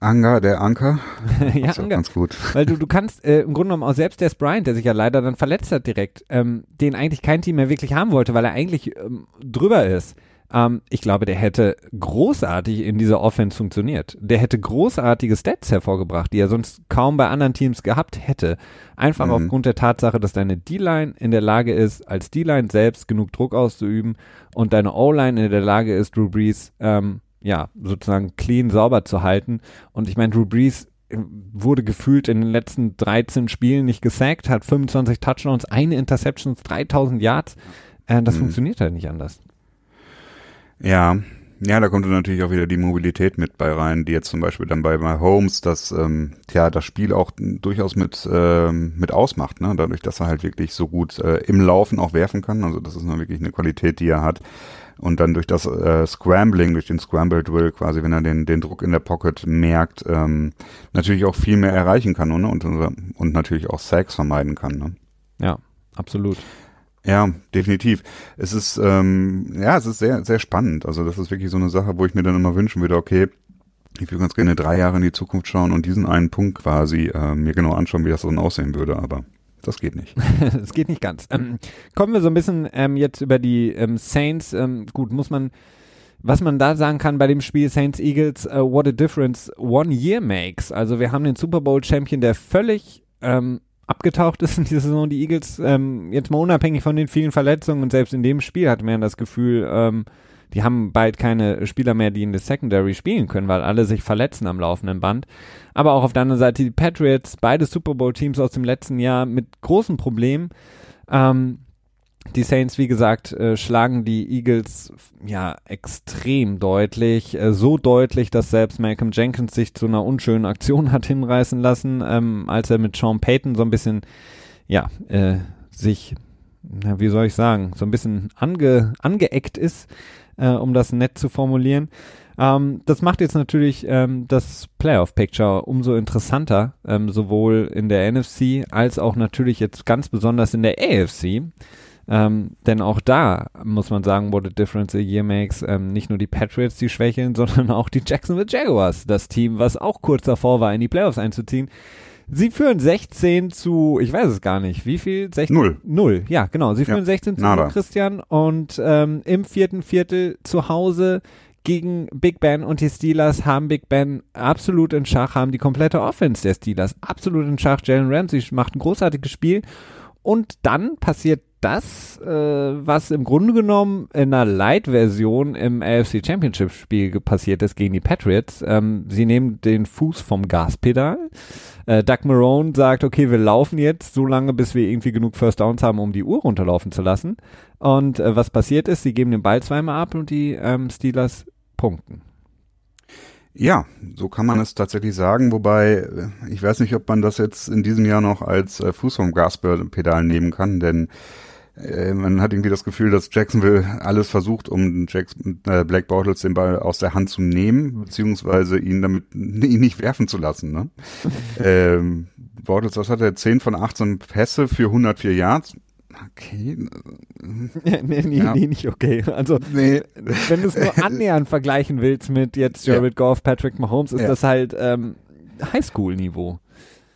Anger, der Anker.
ja, Anger. Ganz gut. Weil du, du kannst äh, im Grunde genommen auch selbst der Bryant, der sich ja leider dann verletzt hat direkt, ähm, den eigentlich kein Team mehr wirklich haben wollte, weil er eigentlich ähm, drüber ist. Ähm, ich glaube, der hätte großartig in dieser Offense funktioniert. Der hätte großartige Stats hervorgebracht, die er sonst kaum bei anderen Teams gehabt hätte. Einfach mhm. aufgrund der Tatsache, dass deine D-Line in der Lage ist, als D-Line selbst genug Druck auszuüben und deine O-Line in der Lage ist, Drew Brees, ähm, ja, sozusagen clean, sauber zu halten. Und ich meine, Drew Brees äh, wurde gefühlt in den letzten 13 Spielen nicht gesackt, hat 25 Touchdowns, eine Interception, 3000 Yards. Äh, das mhm. funktioniert halt nicht anders.
Ja, ja, da kommt dann natürlich auch wieder die Mobilität mit bei rein, die jetzt zum Beispiel dann bei Holmes das, ähm, ja, das Spiel auch durchaus mit, ähm, mit ausmacht, ne? dadurch, dass er halt wirklich so gut äh, im Laufen auch werfen kann. Also das ist nur wirklich eine Qualität, die er hat. Und dann durch das äh, Scrambling, durch den Scramble Drill quasi, wenn er den, den Druck in der Pocket merkt, ähm, natürlich auch viel mehr erreichen kann ne? und, und natürlich auch Sacks vermeiden kann. Ne?
Ja, absolut.
Ja, definitiv. Es ist, ähm, ja, es ist sehr, sehr spannend. Also das ist wirklich so eine Sache, wo ich mir dann immer wünschen würde, okay, ich würde ganz gerne drei Jahre in die Zukunft schauen und diesen einen Punkt quasi äh, mir genau anschauen, wie das dann aussehen würde, aber das geht nicht.
das geht nicht ganz. Ähm, kommen wir so ein bisschen ähm, jetzt über die ähm, Saints. Ähm, gut, muss man, was man da sagen kann bei dem Spiel Saints Eagles, uh, what a difference one year makes. Also wir haben den Super Bowl Champion, der völlig ähm, abgetaucht ist in dieser Saison, die Eagles, ähm, jetzt mal unabhängig von den vielen Verletzungen und selbst in dem Spiel hat man das Gefühl, die haben bald keine Spieler mehr, die in der Secondary spielen können, weil alle sich verletzen am laufenden Band. Aber auch auf der anderen Seite die Patriots, beide Super Bowl Teams aus dem letzten Jahr mit großen Problemen. Ähm, die Saints, wie gesagt, äh, schlagen die Eagles ja extrem deutlich. Äh, so deutlich, dass selbst Malcolm Jenkins sich zu einer unschönen Aktion hat hinreißen lassen, ähm, als er mit Sean Payton so ein bisschen, ja, äh, sich, na, wie soll ich sagen, so ein bisschen ange, angeeckt ist, äh, um das nett zu formulieren. Ähm, das macht jetzt natürlich ähm, das Playoff-Picture umso interessanter, ähm, sowohl in der NFC als auch natürlich jetzt ganz besonders in der AFC. Ähm, denn auch da muss man sagen, what a difference a year makes. Ähm, nicht nur die Patriots, die schwächeln, sondern auch die Jacksonville Jaguars, das Team, was auch kurz davor war, in die Playoffs einzuziehen. Sie führen 16 zu, ich weiß es gar nicht, wie viel? 16?
Null.
Null, ja, genau. Sie führen
Ja,
16 zu
nada.
Christian. Und ähm, im vierten Viertel zu Hause gegen Big Ben und die Steelers haben Big Ben absolut in Schach, haben die komplette Offense der Steelers absolut in Schach. Jalen Ramsey macht ein großartiges Spiel. Und dann passiert das, äh, was im Grunde genommen in einer Light-Version im AFC Championship-Spiel passiert ist gegen die Patriots. Ähm, sie nehmen den Fuß vom Gaspedal. Äh, Doug Marone sagt, okay, wir laufen jetzt so lange, bis wir irgendwie genug First Downs haben, um die Uhr runterlaufen zu lassen. Und äh, was passiert ist, sie geben den Ball zweimal ab und die ähm, Steelers punkten.
Ja, so kann man es tatsächlich sagen, wobei äh, ich weiß nicht, ob man das jetzt in diesem Jahr noch als äh, Fuß vom Gaspedal nehmen kann, denn äh, man hat irgendwie das Gefühl, dass Jacksonville alles versucht, um Jackson, äh, Black Bortles den Ball aus der Hand zu nehmen, beziehungsweise ihn damit ihn nicht werfen zu lassen. Ne? ähm, Bortles, was hat er? 10 von 18 Pässe für 104 Yards. Okay.
nee, nee,
Ja.
nee, nicht okay. Also,
Nee.
wenn du es nur annähernd vergleichen willst mit jetzt Jared Goff, Patrick Mahomes, ist
Ja.
das halt ähm, Highschool-Niveau.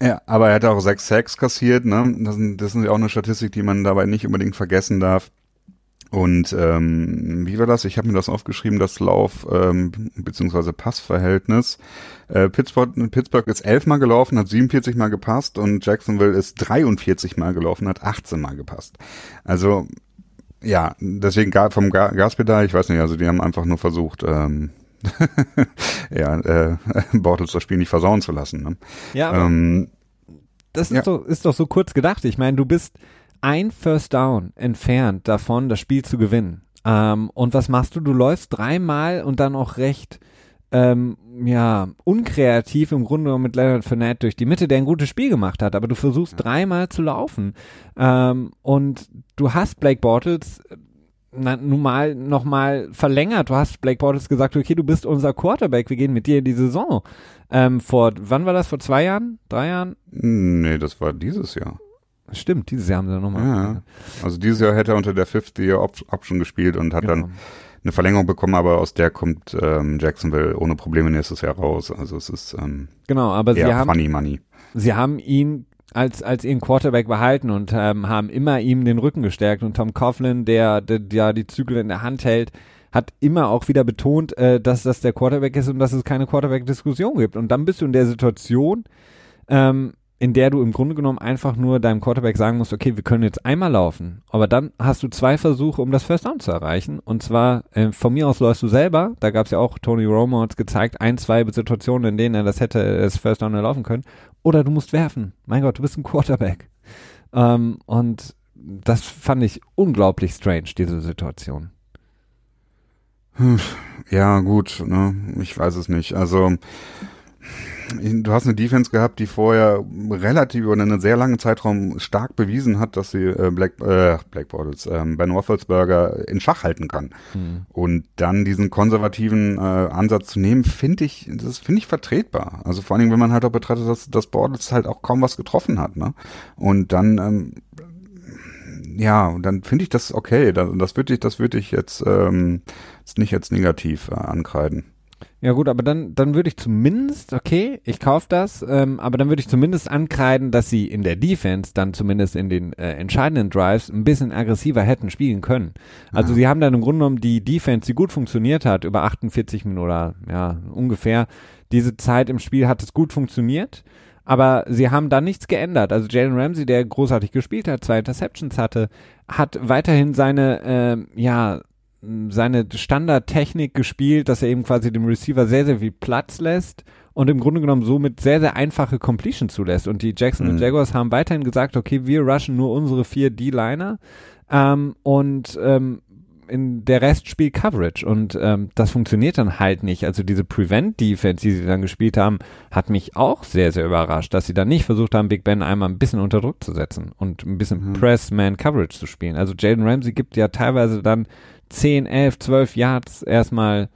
Ja, aber er hat auch sechs Sacks kassiert, ne? Das, sind- das ist ja auch eine Statistik, die man dabei nicht unbedingt vergessen darf. Und ähm, wie war das? Ich habe mir das aufgeschrieben, das Lauf- ähm, bzw. Passverhältnis. Äh, Pittsburgh, Pittsburgh ist elfmal gelaufen, hat 47 Mal gepasst und Jacksonville ist 43 Mal gelaufen, hat 18 Mal gepasst. Also ja, deswegen vom Ga Gaspedal, ich weiß nicht, also die haben einfach nur versucht, ähm, ja, äh, Bortles das Spiel nicht versauen zu lassen. Ne?
Ja,
Ähm,
das ist,
ja.
doch, ist doch so kurz gedacht. Ich meine, du bist ein First Down entfernt davon, das Spiel zu gewinnen. Ähm, und was machst du? Du läufst dreimal und dann auch recht ähm, ja, unkreativ im Grunde mit Leonard Fournette durch die Mitte, der ein gutes Spiel gemacht hat, aber du versuchst dreimal zu laufen. Ähm, und du hast Blake Bortles na, nun mal noch mal verlängert. Du hast Blake Bortles gesagt, okay, du bist unser Quarterback, wir gehen mit dir in die Saison. Ähm, vor, wann war das? Vor zwei Jahren? Drei Jahren?
Nee, das war dieses Jahr.
Stimmt, dieses Jahr haben sie nochmal.
Ja. Also dieses Jahr hätte er unter der Fifth Year Op Option gespielt und hat dann eine Verlängerung bekommen, aber aus der kommt ähm, Jacksonville ohne Probleme nächstes Jahr raus. Also es ist ähm,
Genau, aber sie haben,
funny money.
sie haben ihn als, als ihren Quarterback behalten und ähm, haben immer ihm den Rücken gestärkt. Und Tom Coughlin, der, der, der die Zügel in der Hand hält, hat immer auch wieder betont, äh, dass das der Quarterback ist und dass es keine Quarterback-Diskussion gibt. Und dann bist du in der Situation, ähm, in der du im Grunde genommen einfach nur deinem Quarterback sagen musst, okay, wir können jetzt einmal laufen, aber dann hast du zwei Versuche, um das First Down zu erreichen. Und zwar, äh, von mir aus läufst du selber, da gab es ja auch, Tony Romo hat gezeigt, ein, zwei Situationen, in denen er das hätte, das First Down erlaufen können. Oder du musst werfen. Mein Gott, du bist ein Quarterback. Ähm, und das fand ich unglaublich strange, diese Situation.
Ja, gut, ne? ich weiß es nicht. Also du hast eine Defense gehabt, die vorher relativ über einen sehr langen Zeitraum stark bewiesen hat, dass sie äh, Black, äh, Black Bortles, ähm, Ben Roethlisberger in Schach halten kann. Und dann diesen konservativen äh, Ansatz zu nehmen, finde ich, das finde ich vertretbar. Also vor allen Dingen, wenn man halt auch betrachtet, dass, dass Bortles halt auch kaum was getroffen hat. Ne? Und dann ähm, ja, dann finde ich das okay. Das, das würde ich, das würde ich jetzt, ähm, jetzt nicht jetzt negativ äh, ankreiden.
Ja gut, aber dann, dann würde ich zumindest, okay, ich kaufe das, ähm, aber dann würde ich zumindest ankreiden, dass sie in der Defense dann zumindest in den äh, entscheidenden Drives ein bisschen aggressiver hätten spielen können. Also
Ja.
sie haben dann im Grunde genommen die Defense, die gut funktioniert hat, über 48 Minuten oder ja, ungefähr, diese Zeit im Spiel hat es gut funktioniert. Aber sie haben dann nichts geändert. Also Jalen Ramsey, der großartig gespielt hat, zwei Interceptions hatte, hat weiterhin seine, ähm, ja, seine Standardtechnik gespielt, dass er eben quasi dem Receiver sehr, sehr viel Platz lässt und im Grunde genommen somit sehr, sehr einfache Completion zulässt. Und die Jacksonville
Mhm.
Jaguars haben weiterhin gesagt, okay, wir rushen nur unsere vier D-Liner ähm, und ähm, in der Rest spielt Coverage und ähm, das funktioniert dann halt nicht. Also diese Prevent-Defense, die sie dann gespielt haben, hat mich auch sehr, sehr überrascht, dass sie dann nicht versucht haben, Big Ben einmal ein bisschen unter Druck zu setzen und ein bisschen
Mhm.
Press-Man-Coverage zu spielen. Also Jaden Ramsey gibt ja teilweise dann 10, 11, 12 Yards erstmal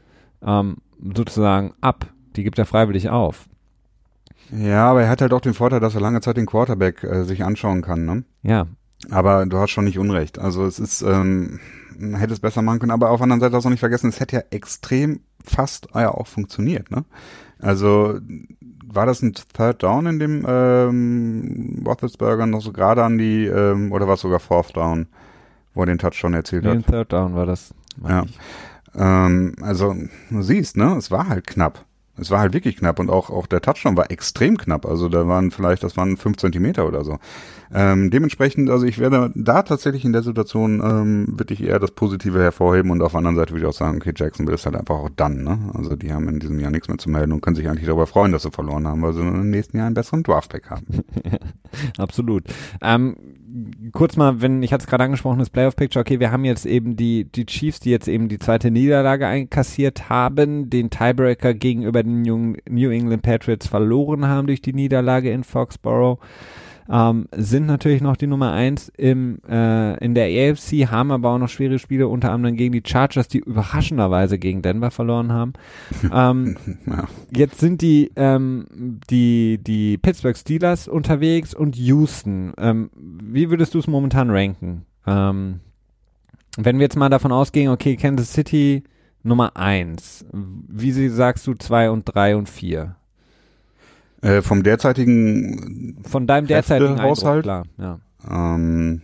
ähm, sozusagen ab. Die gibt er freiwillig auf.
Ja, aber er hat halt auch den Vorteil, dass er lange Zeit den Quarterback äh, sich anschauen kann. Ne?
Ja,
Aber du hast schon nicht Unrecht. Also es ist, ähm, hätte es besser machen können, aber auf der anderen Seite darfst du nicht vergessen, es hätte ja extrem fast ja auch funktioniert, ne? Also war das ein Third Down in dem ähm, Roethlisberger noch so gerade an die, ähm, oder war es sogar Fourth Down, wo er den Touch schon erzielt
Nee,
hat?
ein Third Down war das.
Ja.
ich.
Ähm, also du siehst, ne, es war halt knapp. Es war halt wirklich knapp und auch, auch der Touchdown war extrem knapp. Also da waren vielleicht, das waren fünf Zentimeter oder so. Ähm, dementsprechend, also ich werde da tatsächlich in der Situation ähm, würde ich eher das Positive hervorheben und auf der anderen Seite würde ich auch sagen, okay, Jacksonville ist halt einfach auch dann, ne? Also die haben in diesem Jahr nichts mehr zu melden und können sich eigentlich darüber freuen, dass sie verloren haben, weil sie im nächsten Jahr einen besseren Draftback haben.
Absolut. Ähm, kurz mal, wenn ich hatte es gerade angesprochen, das Playoff Picture, okay, wir haben jetzt eben die, die Chiefs, die jetzt eben die zweite Niederlage einkassiert haben, den Tiebreaker gegenüber den New England Patriots verloren haben durch die Niederlage in Foxborough. Ähm, sind natürlich noch die Nummer eins im, äh, in der AFC, haben aber auch noch schwere Spiele, unter anderem gegen die Chargers, die überraschenderweise gegen Denver verloren haben. ähm,
Ja.
Jetzt sind die, ähm, die, die Pittsburgh Steelers unterwegs und Houston. Ähm, wie würdest du es momentan ranken? Ähm, wenn wir jetzt mal davon ausgehen, okay, Kansas City Nummer eins. Wie sie sagst du zwei und drei und vier?
Äh, vom derzeitigen
Von deinem derzeitigen Eindruck,
Kräftehaushalt?
klar. Ja.
Ähm,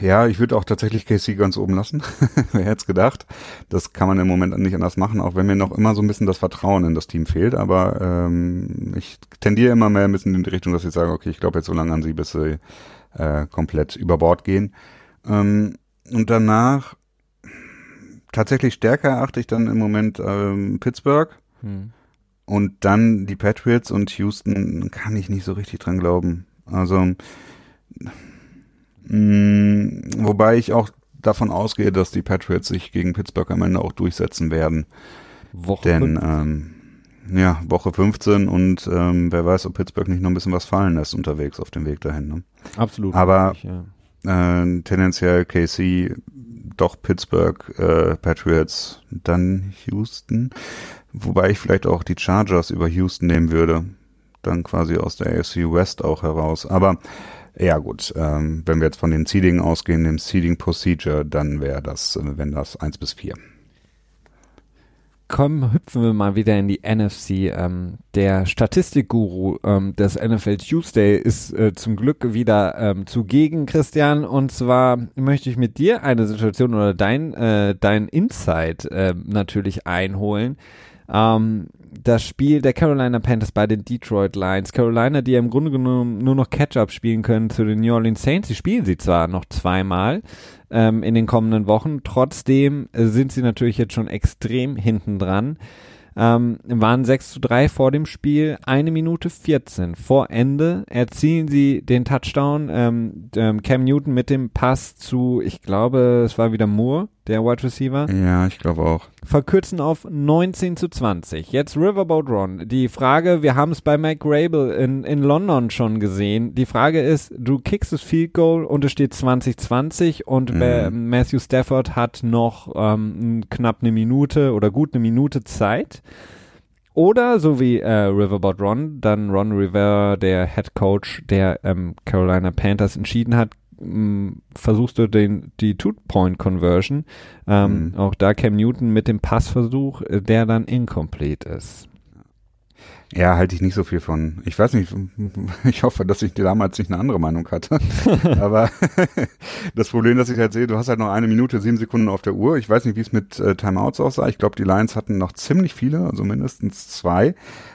ja, ich würde auch tatsächlich KC ganz oben lassen. Wer hätte es gedacht? Das kann man im Moment nicht anders machen, auch wenn mir noch immer so ein bisschen das Vertrauen in das Team fehlt. Aber ähm, ich tendiere immer mehr ein bisschen in die Richtung, dass ich sage, okay, ich glaube jetzt so lange an sie, bis sie äh, komplett über Bord gehen. Ähm, und danach tatsächlich stärker erachte ich dann im Moment ähm, Pittsburgh.
Hm.
Und dann die Patriots und Houston kann ich nicht so richtig dran glauben. Also, mh, wobei ich auch davon ausgehe, dass die Patriots sich gegen Pittsburgh am Ende auch durchsetzen werden.
Woche
Denn,
fünf.
ähm, ja, Woche 15 und ähm, wer weiß, ob Pittsburgh nicht noch ein bisschen was fallen lässt unterwegs auf dem Weg dahin. Ne?
Absolut.
aber-
ja.
Äh, tendenziell KC, doch Pittsburgh, äh, Patriots, dann Houston. Wobei ich vielleicht auch die Chargers über Houston nehmen würde. Dann quasi aus der AFC West auch heraus. Aber ja gut, ähm, wenn wir jetzt von den Seeding ausgehen, dem Seeding Procedure, dann wäre das, äh, wenn das 1 bis 4.
Komm, hüpfen wir mal wieder in die NFC. Ähm, der Statistikguru ähm, des NFL Tuesday ist äh, zum Glück wieder ähm, zugegen, Christian. Und zwar möchte ich mit dir eine Situation oder dein, äh, dein Insight äh, natürlich einholen. Ähm, das Spiel der Carolina Panthers bei den Detroit Lions. Carolina, die ja im Grunde genommen nur noch Catch-up spielen können zu den New Orleans Saints. Sie spielen sie zwar noch zweimal ähm, in den kommenden Wochen, trotzdem äh, sind sie natürlich jetzt schon extrem hinten dran. Ähm, waren 6 zu 3 vor dem Spiel, eine Minute 14 vor Ende erzielen sie den Touchdown. Ähm, ähm, Cam Newton mit dem Pass zu, ich glaube, es war wieder Moore, der Wide Receiver
Ja, ich glaube auch.
verkürzen auf 19 zu 20. Jetzt Riverboat Ron. Die Frage, wir haben es bei Mike Rabel in, in London schon gesehen. Die Frage ist, du kickst das Field Goal und es steht 2020 und
Mhm.
Matthew Stafford hat noch ähm, knapp eine Minute oder gut eine Minute Zeit. Oder so wie äh, Riverboat Ron, dann Ron Rivera, der Head Coach der ähm, Carolina Panthers, entschieden hat, mh, versuchst du den, die Two-Point-Conversion. Ähm,
Mhm.
Auch da Cam Newton mit dem Passversuch, äh, der dann incomplete ist.
Ja, halte ich nicht so viel von. Ich weiß nicht, ich hoffe, dass ich damals nicht eine andere Meinung hatte. Aber das Problem, das ich halt sehe, du hast halt noch eine Minute, sieben Sekunden auf der Uhr. Ich weiß nicht, wie es mit äh, Timeouts aussah. Ich glaube, die Lions hatten noch ziemlich viele, also mindestens zwei.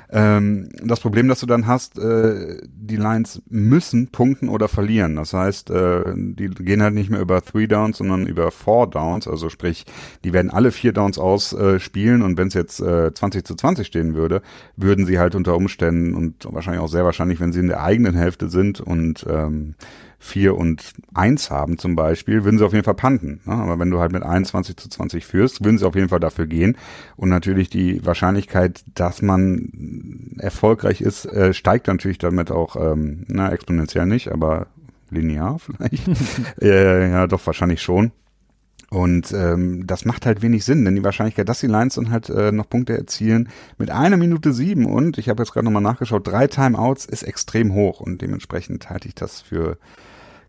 Ähm, das Problem, das du dann hast, äh, die Lions müssen punkten oder verlieren. Das heißt, äh, die gehen halt nicht mehr über Three Downs, sondern über Four Downs. Also sprich, die werden alle vier Downs ausspielen äh, und wenn es jetzt äh, 20 zu 20 stehen würde, würden sie halt unter Umständen und wahrscheinlich auch sehr wahrscheinlich, wenn sie in der eigenen Hälfte sind und ähm, vier und eins haben zum Beispiel, würden sie auf jeden Fall panten. Ne? Aber wenn du halt mit 21 zu 20 führst, würden sie auf jeden Fall dafür gehen. Und natürlich die Wahrscheinlichkeit, dass man erfolgreich ist, äh, steigt natürlich damit auch, ähm, na, exponentiell nicht, aber linear vielleicht. äh, ja, doch, wahrscheinlich schon. Und ähm, das macht halt wenig Sinn, denn die Wahrscheinlichkeit, dass die Lions dann halt äh, noch Punkte erzielen mit einer Minute sieben und ich habe jetzt gerade nochmal nachgeschaut, drei Timeouts ist extrem hoch und dementsprechend halte ich das für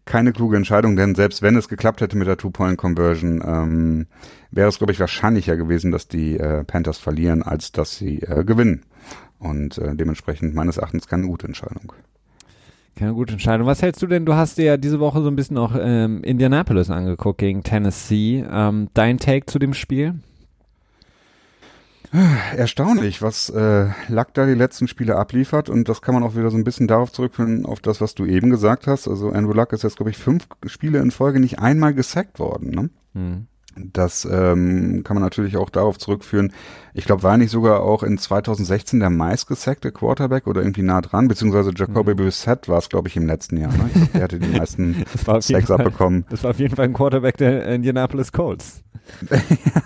keine kluge Entscheidung, denn selbst wenn es geklappt hätte mit der Two-Point-Conversion, ähm, wäre es, glaube ich, wahrscheinlicher gewesen, dass die äh, Panthers verlieren, als dass sie äh, gewinnen. Und äh, dementsprechend meines Erachtens keine gute Entscheidung.
Keine gute Entscheidung. Was hältst du denn? Du hast dir ja diese Woche so ein bisschen auch ähm, Indianapolis angeguckt gegen Tennessee. Ähm, dein Take zu dem Spiel?
Erstaunlich, was äh, Luck da die letzten Spiele abliefert und das kann man auch wieder so ein bisschen darauf zurückführen, auf das, was du eben gesagt hast. Also Andrew Luck ist jetzt, glaube ich, fünf Spiele in Folge nicht einmal gesackt worden. Ne? Mhm. Das ähm, kann man natürlich auch darauf zurückführen. Ich glaube, war nicht sogar auch in 2016 der meistgesackte Quarterback oder irgendwie nah dran, beziehungsweise Jacoby mhm. Brissett war es, glaube ich, im letzten Jahr. Ne? Ich glaub, der hatte die meisten Sacks abbekommen.
Das war auf jeden Fall ein Quarterback der Indianapolis Colts.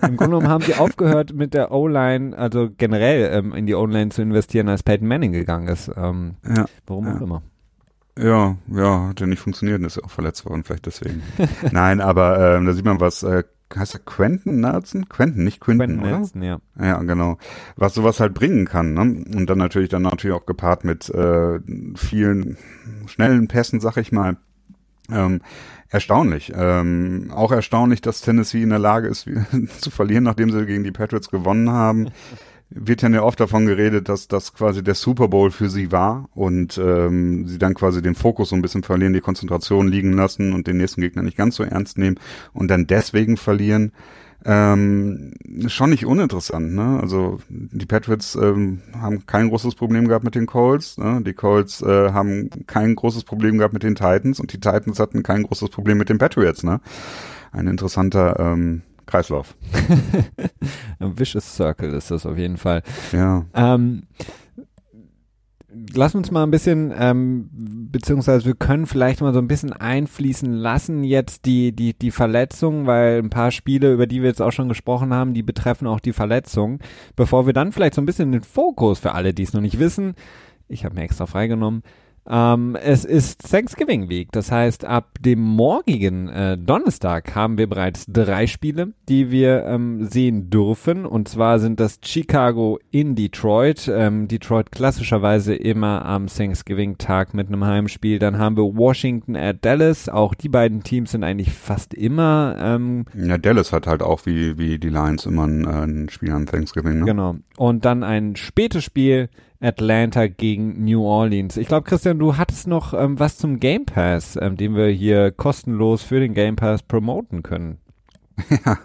Im Grunde genommen haben sie aufgehört mit der O-Line, also generell ähm, in die O-Line zu investieren, als Peyton Manning gegangen ist. Ähm, ja, warum auch ja. immer.
Ja, ja, hat ja nicht funktioniert und ist ja auch verletzt worden, vielleicht deswegen. Nein, aber ähm, da sieht man, was äh, heißt er Quentin Nelson? Quentin, nicht Quentin, Quentin oder? Nelson, ja. Ja, genau. Was sowas halt bringen kann, ne? Und dann natürlich dann natürlich auch gepaart mit äh, vielen schnellen Pässen, sag ich mal. Ähm, erstaunlich. Ähm, auch erstaunlich, dass Tennessee in der Lage ist, zu verlieren, nachdem sie gegen die Patriots gewonnen haben. Wird ja oft davon geredet, dass das quasi der Super Bowl für sie war und ähm, sie dann quasi den Fokus so ein bisschen verlieren, die Konzentration liegen lassen und den nächsten Gegner nicht ganz so ernst nehmen und dann deswegen verlieren. Ähm, schon nicht uninteressant, ne? Also die Patriots ähm, haben kein großes Problem gehabt mit den Colts, ne? Die Colts äh, haben kein großes Problem gehabt mit den Titans und die Titans hatten kein großes Problem mit den Patriots, ne? Ein interessanter ähm, Kreislauf.
Ein Vicious Circle ist das auf jeden Fall.
Ja.
Ähm, lass uns mal ein bisschen, ähm, beziehungsweise wir können vielleicht mal so ein bisschen einfließen lassen jetzt die, die, die Verletzung, weil ein paar Spiele, über die wir jetzt auch schon gesprochen haben, die betreffen auch die Verletzung. Bevor wir dann vielleicht so ein bisschen den Fokus für alle, die es noch nicht wissen, ich habe mir extra freigenommen, ähm, es ist Thanksgiving Week, das heißt, ab dem morgigen äh, Donnerstag haben wir bereits drei Spiele, die wir ähm, sehen dürfen. Und zwar sind das Chicago in Detroit. Ähm, Detroit klassischerweise immer am Thanksgiving-Tag mit einem Heimspiel. Dann haben wir Washington at Dallas. Auch die beiden Teams sind eigentlich fast immer. Ähm,
ja, Dallas hat halt auch wie, wie die Lions immer ein, äh, ein Spiel an Thanksgiving. Ne?
Genau. Und dann ein spätes Spiel Atlanta gegen New Orleans. Ich glaube, Christian, du hattest noch ähm, was zum Game Pass, ähm, den wir hier kostenlos für den Game Pass promoten können.
Ja,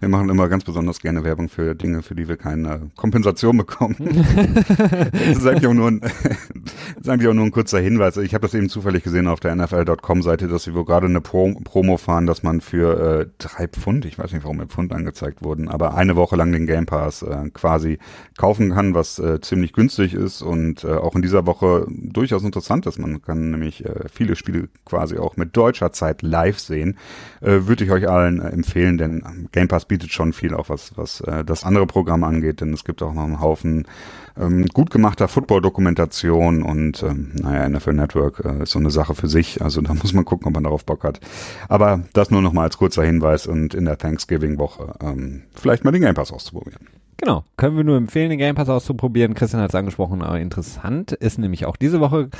wir machen immer ganz besonders gerne Werbung für Dinge, für die wir keine Kompensation bekommen. das ist eigentlich auch nur ein, ist eigentlich auch nur ein kurzer Hinweis. Ich habe das eben zufällig gesehen auf der NFL.com-Seite, dass sie wohl gerade eine Pro Promo fahren, dass man für äh, drei Pfund, ich weiß nicht, warum Pfund angezeigt wurden, aber eine Woche lang den Game Pass äh, quasi kaufen kann, was äh, ziemlich günstig ist und äh, auch in dieser Woche durchaus interessant ist. Man kann nämlich äh, viele Spiele quasi auch mit deutscher Zeit live sehen. Äh, Würde ich euch allen äh, empfehlen empfehlen, denn Game Pass bietet schon viel, auch was, was äh, das andere Programm angeht, denn es gibt auch noch einen Haufen ähm, gut gemachter Football-Dokumentation und ähm, naja, NFL Network äh, ist so eine Sache für sich, also da muss man gucken, ob man darauf Bock hat. Aber das nur noch mal als kurzer Hinweis und in der Thanksgiving-Woche ähm, vielleicht mal den Game Pass auszuprobieren.
Genau, können wir nur empfehlen, den Game Pass auszuprobieren. Christian hat es angesprochen, aber interessant ist nämlich auch diese Woche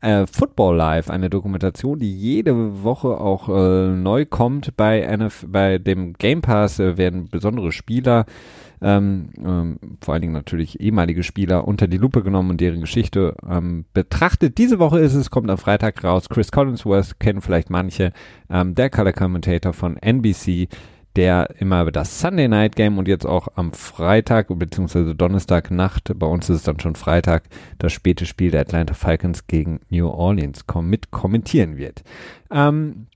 äh, Football Live, eine Dokumentation, die jede Woche auch äh, neu kommt bei NF, bei dem Game Pass äh, werden besondere Spieler, ähm, ähm, vor allen Dingen natürlich ehemalige Spieler unter die Lupe genommen und deren Geschichte ähm, betrachtet. Diese Woche ist es, kommt am Freitag raus. Chris Collinsworth kennen vielleicht manche, ähm, der Color Commentator von NBC der immer das Sunday Night Game und jetzt auch am Freitag bzw. Donnerstagnacht, bei uns ist es dann schon Freitag, das späte Spiel der Atlanta Falcons gegen New Orleans kom mit kommentieren wird. Ähm,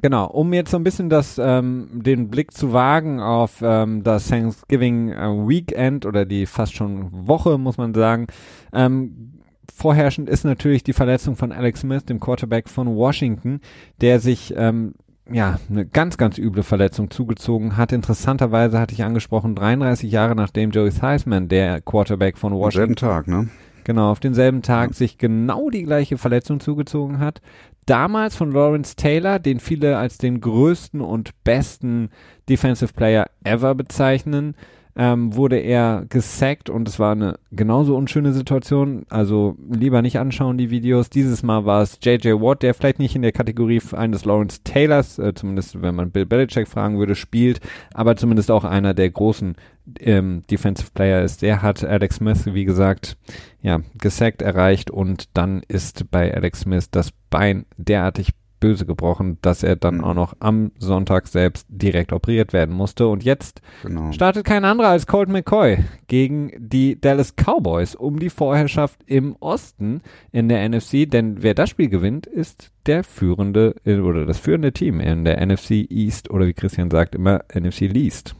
Genau, um jetzt so ein bisschen das, ähm, den Blick zu wagen auf ähm, das Thanksgiving äh, Weekend oder die fast schon Woche, muss man sagen. Ähm, vorherrschend ist natürlich die Verletzung von Alex Smith, dem Quarterback von Washington, der sich ähm, ja, eine ganz, ganz üble Verletzung zugezogen hat. Interessanterweise hatte ich angesprochen, 33 Jahre nachdem Joey Theismann, der Quarterback von Washington.
Am selben Tag, ne?
Genau, auf denselben Tag ja. sich genau die gleiche Verletzung zugezogen hat. damals von Lawrence Taylor, den viele als den größten und besten Defensive Player ever bezeichnen, ähm, wurde er gesackt und es war eine genauso unschöne Situation. Also lieber nicht anschauen die Videos. Dieses Mal war es JJ Watt, der vielleicht nicht in der Kategorie eines Lawrence Taylors, äh, zumindest wenn man Bill Belichick fragen würde, spielt, aber zumindest auch einer der großen ähm, Defensive Player ist. Der hat Alex Smith, wie gesagt, ja, gesackt erreicht und dann ist bei Alex Smith das Bein derartig böse gebrochen, dass er dann mhm. auch noch am Sonntag selbst direkt operiert werden musste. Und jetzt genau. startet kein anderer als Colt McCoy gegen die Dallas Cowboys um die Vorherrschaft im Osten in der NFC. Denn wer das Spiel gewinnt, ist der führende oder das führende Team in der NFC East oder wie Christian sagt, immer NFC Least.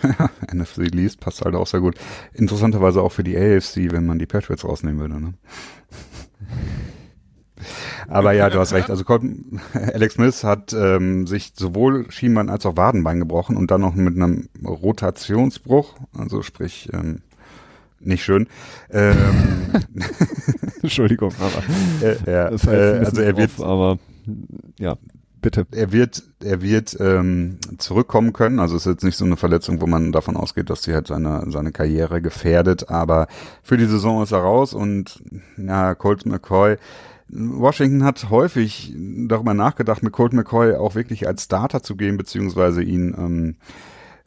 NFC Least passt halt auch sehr gut. Interessanterweise auch für die AFC, wenn man die Patriots rausnehmen würde. Ne? Aber ja, du hast recht. Also Alex Smith hat ähm, sich sowohl Schienbein als auch Wadenbein gebrochen und dann noch mit einem Rotationsbruch, also sprich ähm, nicht schön. Ähm,
Entschuldigung, aber
äh, ja, äh, also er wird,
off, aber ja, bitte.
Er wird, er wird ähm, zurückkommen können. Also es ist jetzt nicht so eine Verletzung, wo man davon ausgeht, dass sie halt seine seine Karriere gefährdet. Aber für die Saison ist er raus und ja, Colt McCoy Washington hat häufig darüber nachgedacht, mit Colt McCoy auch wirklich als Starter zu gehen, beziehungsweise ihn ähm,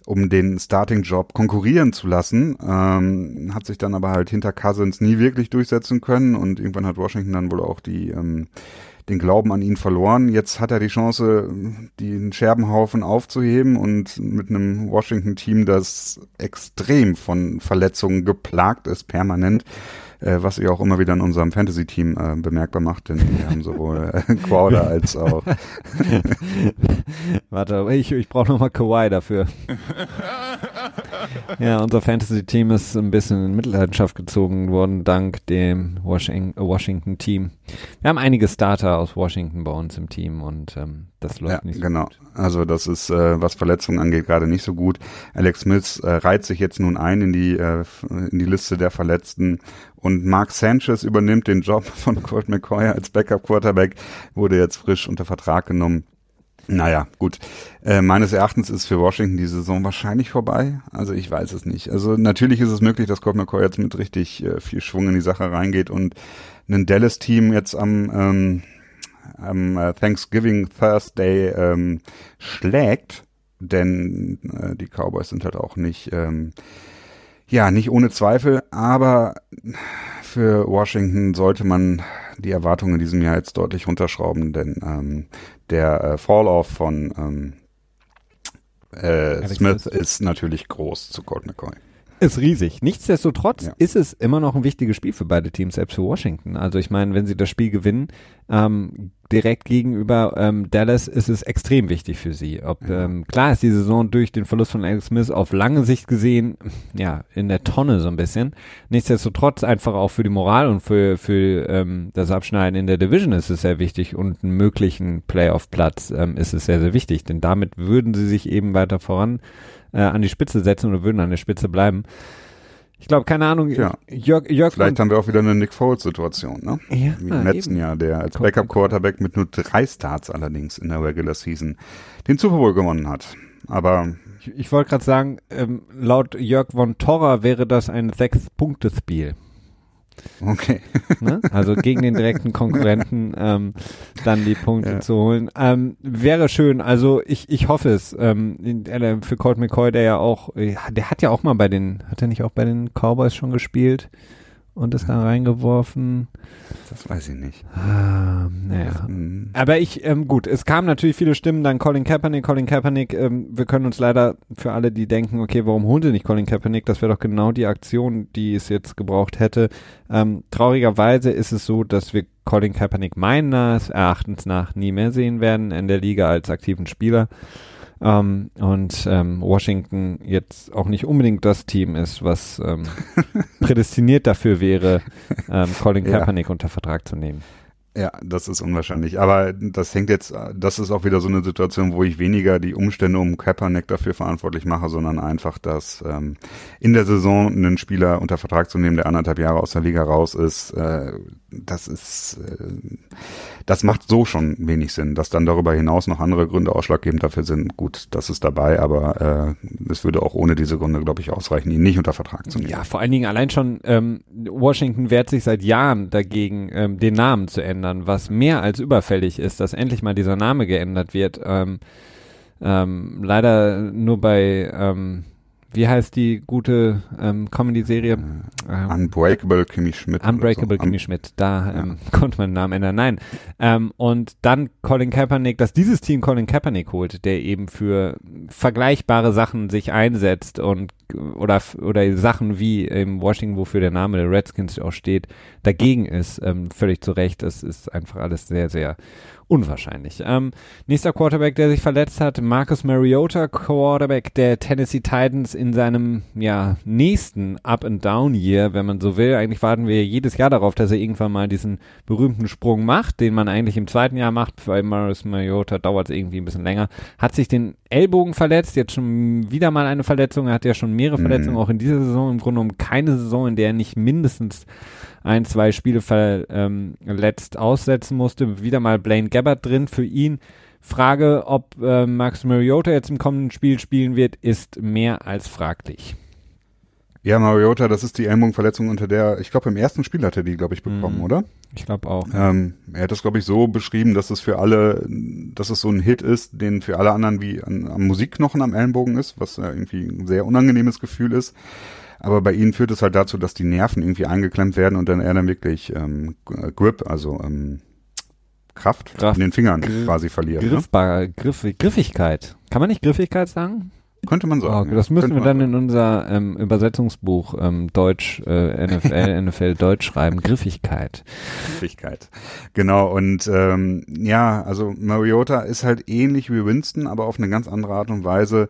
um den Starting-Job konkurrieren zu lassen, ähm, hat sich dann aber halt hinter Cousins nie wirklich durchsetzen können und irgendwann hat Washington dann wohl auch die ähm, den Glauben an ihn verloren. Jetzt hat er die Chance, den Scherbenhaufen aufzuheben und mit einem Washington-Team, das extrem von Verletzungen geplagt ist, permanent, äh, was ihr auch immer wieder in unserem Fantasy-Team äh, bemerkbar macht, denn wir haben sowohl äh, Crowder als auch.
Warte, ich, ich brauche nochmal Kawhi dafür. ja, unser Fantasy-Team ist ein bisschen in Mitleidenschaft gezogen worden, dank dem Washington-Team. Wir haben einige Starter aus Washington bei uns im Team und ähm, das läuft ja, nicht so
genau.
gut.
Also das ist, äh, was Verletzungen angeht, gerade nicht so gut. Alex Smith äh, reiht sich jetzt nun ein in die, äh, in die Liste der Verletzten und Mark Sanchez übernimmt den Job von Colt McCoy als Backup-Quarterback, wurde jetzt frisch unter Vertrag genommen. Naja, gut. Äh, meines Erachtens ist für Washington die Saison wahrscheinlich vorbei. Also ich weiß es nicht. Also natürlich ist es möglich, dass Colt McCoy jetzt mit richtig äh, viel Schwung in die Sache reingeht und ein Dallas-Team jetzt am, ähm, am äh, Thanksgiving Thursday ähm, schlägt. Denn äh, die Cowboys sind halt auch nicht, ähm, ja, nicht ohne Zweifel. Aber für Washington sollte man die Erwartungen in diesem Jahr jetzt deutlich runterschrauben, denn ähm, der äh, Fall-Off von ähm, äh, Smith ist natürlich groß zu Colt McCoy.
Ist riesig. Nichtsdestotrotz ja. ist es immer noch ein wichtiges Spiel für beide Teams, selbst für Washington. Also ich meine, wenn sie das Spiel gewinnen, ähm, direkt gegenüber ähm, Dallas ist es extrem wichtig für sie. Ob ja. ähm, klar ist die Saison durch den Verlust von Alex Smith auf lange Sicht gesehen, ja, in der Tonne so ein bisschen. Nichtsdestotrotz einfach auch für die Moral und für, für ähm, das Abschneiden in der Division ist es sehr wichtig und einen möglichen Playoff-Platz ähm, ist es sehr, sehr wichtig. Denn damit würden sie sich eben weiter voran äh, an die Spitze setzen oder würden an der Spitze bleiben. Ich glaube, keine Ahnung,
ja. Jörg, Jörg Vielleicht haben wir auch wieder eine Nick Foles-Situation, ne?
Ja,
Wie im letzten eben. Jahr, der als Backup-Quarterback mit nur drei Starts allerdings in der Regular Season den Super Bowl gewonnen hat. Aber
ich, ich wollte gerade sagen, ähm, laut Jörg von Torra wäre das ein Sechs-Punkte-Spiel.
Okay.
Ne? Also gegen den direkten Konkurrenten ähm, dann die Punkte ja. zu holen. Ähm, wäre schön. Also ich, ich hoffe es. Ähm, für Colt McCoy, der ja auch, der hat ja auch mal bei den, hat er nicht auch bei den Cowboys schon gespielt? Und ist da reingeworfen.
Das weiß ich nicht.
Ah, naja. Hm. Aber ich, ähm, gut, es kamen natürlich viele Stimmen, dann Colin Kaepernick, Colin Kaepernick, ähm, wir können uns leider für alle, die denken, okay, warum holen sie nicht Colin Kaepernick, das wäre doch genau die Aktion, die es jetzt gebraucht hätte. Ähm, traurigerweise ist es so, dass wir Colin Kaepernick meines Erachtens nach nie mehr sehen werden in der Liga als aktiven Spieler. Ähm, und ähm, Washington jetzt auch nicht unbedingt das Team ist, was ähm, prädestiniert dafür wäre, ähm, Colin Kaepernick ja. unter Vertrag zu nehmen.
Ja, das ist unwahrscheinlich. Aber das hängt jetzt, das ist auch wieder so eine Situation, wo ich weniger die Umstände um Kaepernick dafür verantwortlich mache, sondern einfach, dass ähm, in der Saison einen Spieler unter Vertrag zu nehmen, der anderthalb Jahre aus der Liga raus ist, äh, das ist, äh, das macht so schon wenig Sinn. Dass dann darüber hinaus noch andere Gründe ausschlaggebend dafür sind, gut, das ist dabei, aber äh, es würde auch ohne diese Gründe, glaube ich, ausreichen, ihn nicht unter Vertrag zu nehmen.
Ja, vor allen Dingen allein schon, ähm, Washington wehrt sich seit Jahren dagegen, ähm, den Namen zu ändern, was mehr als überfällig ist, dass endlich mal dieser Name geändert wird. Ähm, ähm, leider nur bei ähm, wie heißt die gute ähm, Comedy-Serie?
Ähm, Unbreakable Kimmy Schmidt.
Unbreakable so. Kimmy Schmidt, da ähm, ja. konnte man den Namen ändern. Nein. Ähm, und dann Colin Kaepernick, dass dieses Team Colin Kaepernick holt, der eben für vergleichbare Sachen sich einsetzt und oder oder Sachen wie im Washington, wofür der Name der Redskins auch steht, dagegen ist, ähm, völlig zu Recht. Das ist einfach alles sehr, sehr unwahrscheinlich. Ähm, nächster Quarterback, der sich verletzt hat, Marcus Mariota, Quarterback der Tennessee Titans in seinem ja nächsten Up and Down Year, wenn man so will. Eigentlich warten wir jedes Jahr darauf, dass er irgendwann mal diesen berühmten Sprung macht, den man eigentlich im zweiten Jahr macht. Bei Marcus Mariota dauert es irgendwie ein bisschen länger. Hat sich den Ellbogen verletzt, jetzt schon wieder mal eine Verletzung. Er hat ja schon mehrere mhm. Verletzungen, auch in dieser Saison. Im Grunde genommen keine Saison, in der er nicht mindestens ein, zwei Spiele verletzt ähm, aussetzen musste. Wieder mal Blaine Gabbard drin für ihn. Frage, ob äh, Max Mariota jetzt im kommenden Spiel spielen wird, ist mehr als fraglich.
Ja, Mariota, das ist die Ellbogenverletzung, unter der, ich glaube, im ersten Spiel hat er die, glaube ich, bekommen, mm, oder?
Ich glaube auch.
Ähm, er hat das, glaube ich, so beschrieben, dass es für alle, dass es so ein Hit ist, den für alle anderen wie an, am Musikknochen am Ellenbogen ist, was ja irgendwie ein sehr unangenehmes Gefühl ist. Aber bei ihnen führt es halt dazu, dass die Nerven irgendwie eingeklemmt werden und dann er dann wirklich ähm, Grip, also ähm, Kraft Graf, in den Fingern Gr quasi verliert.
Ne? Griffbar, ne? Griff, Griffigkeit. Kann man nicht Griffigkeit sagen?
Könnte man sagen.
Oh, das müssen wir dann in unser ähm, Übersetzungsbuch ähm, Deutsch, äh, NFL, NFL Deutsch schreiben. Griffigkeit.
Griffigkeit. Genau. Und ähm, ja, also Mariota ist halt ähnlich wie Winston, aber auf eine ganz andere Art und Weise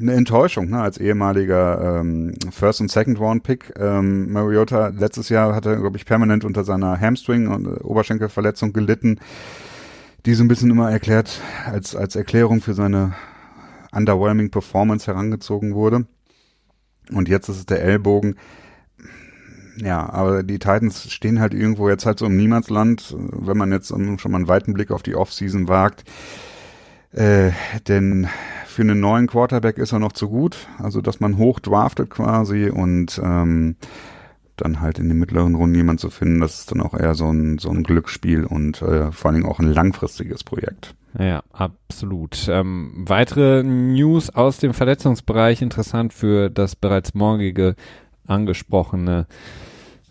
eine Enttäuschung, ne, als ehemaliger ähm, First- und Second-Round-Pick. Ähm, Mariota letztes Jahr hatte, glaube ich, permanent unter seiner Hamstring- und äh, Oberschenkelverletzung gelitten, die so ein bisschen immer erklärt, als, als Erklärung für seine underwhelming Performance herangezogen wurde. Und jetzt ist es der Ellbogen. Ja, aber die Titans stehen halt irgendwo jetzt halt so im Niemandsland, wenn man jetzt schon mal einen weiten Blick auf die Offseason wagt. Äh, denn für einen neuen Quarterback ist er noch zu gut, also dass man hoch draftet quasi und ähm, dann halt in den mittleren Runden jemand zu finden, das ist dann auch eher so ein, so ein Glücksspiel und äh, vor allen Dingen auch ein langfristiges Projekt.
Ja, absolut. Ähm, weitere News aus dem Verletzungsbereich interessant für das bereits morgige angesprochene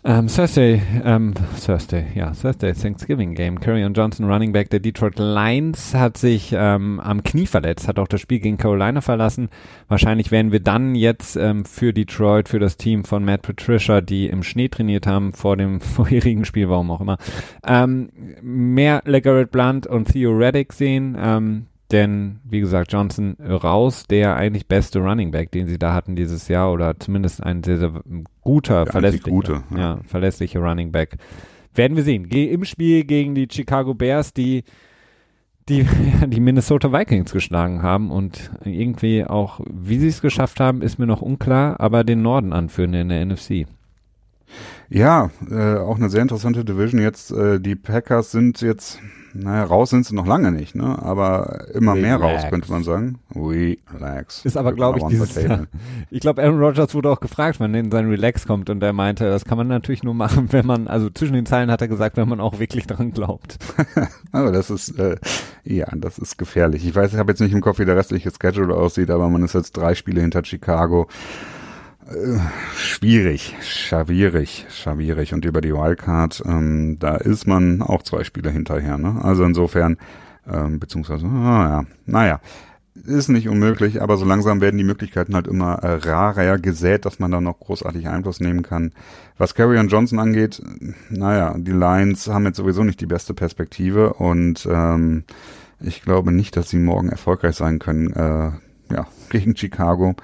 um, Thursday, um, Thursday, ja, Thursday, Thanksgiving Game. Carrion Johnson, Running Back der Detroit Lions, hat sich ähm, am Knie verletzt, hat auch das Spiel gegen Carolina verlassen. Wahrscheinlich werden wir dann jetzt ähm, für Detroit, für das Team von Matt Patricia, die im Schnee trainiert haben vor dem vorherigen Spiel, warum auch immer, ähm, mehr LeGarrette Blunt und Theo Reddick sehen. Ähm, denn, wie gesagt, Johnson raus, der eigentlich beste Running Back, den sie da hatten dieses Jahr, oder zumindest ein sehr, sehr guter, verlässlicher, gute, ja. ja, verlässlicher Running Back. Werden wir sehen. Geh Im Spiel gegen die Chicago Bears, die die, die Minnesota Vikings geschlagen haben und irgendwie auch, wie sie es geschafft haben, ist mir noch unklar, aber den Norden anführen in der NFC.
Ja, äh, auch eine sehr interessante Division. Jetzt, äh, die Packers sind jetzt, naja, raus sind sie noch lange nicht, ne? Aber immer Relax. mehr raus, könnte man sagen.
Relax. Ist aber, glaube ich, dieses Jahr. Ich glaube, Aaron Rodgers wurde auch gefragt, wann denn sein Relax kommt und er meinte, das kann man natürlich nur machen, wenn man, also zwischen den Zeilen hat er gesagt, wenn man auch wirklich dran glaubt.
aber das ist, äh, ja, das ist gefährlich. Ich weiß, ich habe jetzt nicht im Kopf, wie der restliche Schedule aussieht, aber man ist jetzt drei Spiele hinter Chicago. Äh, schwierig, schwierig, schwierig. Und über die Wildcard, ähm, da ist man auch zwei Spiele hinterher. Ne? Also insofern, ähm, beziehungsweise, ah, ja, naja, ist nicht unmöglich, aber so langsam werden die Möglichkeiten halt immer äh, rarer gesät, dass man da noch großartig Einfluss nehmen kann. Was Carrion Johnson angeht, naja, die Lions haben jetzt sowieso nicht die beste Perspektive und ähm, ich glaube nicht, dass sie morgen erfolgreich sein können, äh, ja, gegen Chicago.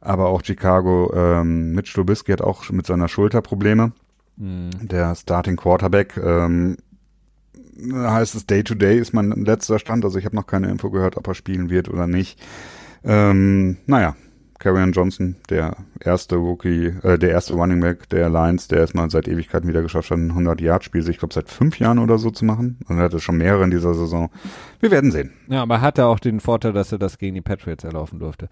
Aber auch Chicago, ähm, Mitch Trubisky hat auch mit seiner Schulter Probleme. Mhm. Der Starting Quarterback, ähm, heißt es Day-to-Day -Day ist mein letzter Stand. Also ich habe noch keine Info gehört, ob er spielen wird oder nicht. Ähm, naja, Karrion Johnson, der erste Rookie, äh, der erste Running Back der Lions, der erstmal seit Ewigkeiten wieder geschafft hat, ein 100-Yard-Spiel, ich glaube seit fünf Jahren oder so zu machen. Und er hatte schon mehrere in dieser Saison. Wir werden sehen.
Ja, aber er hatte auch den Vorteil, dass er das gegen die Patriots erlaufen durfte.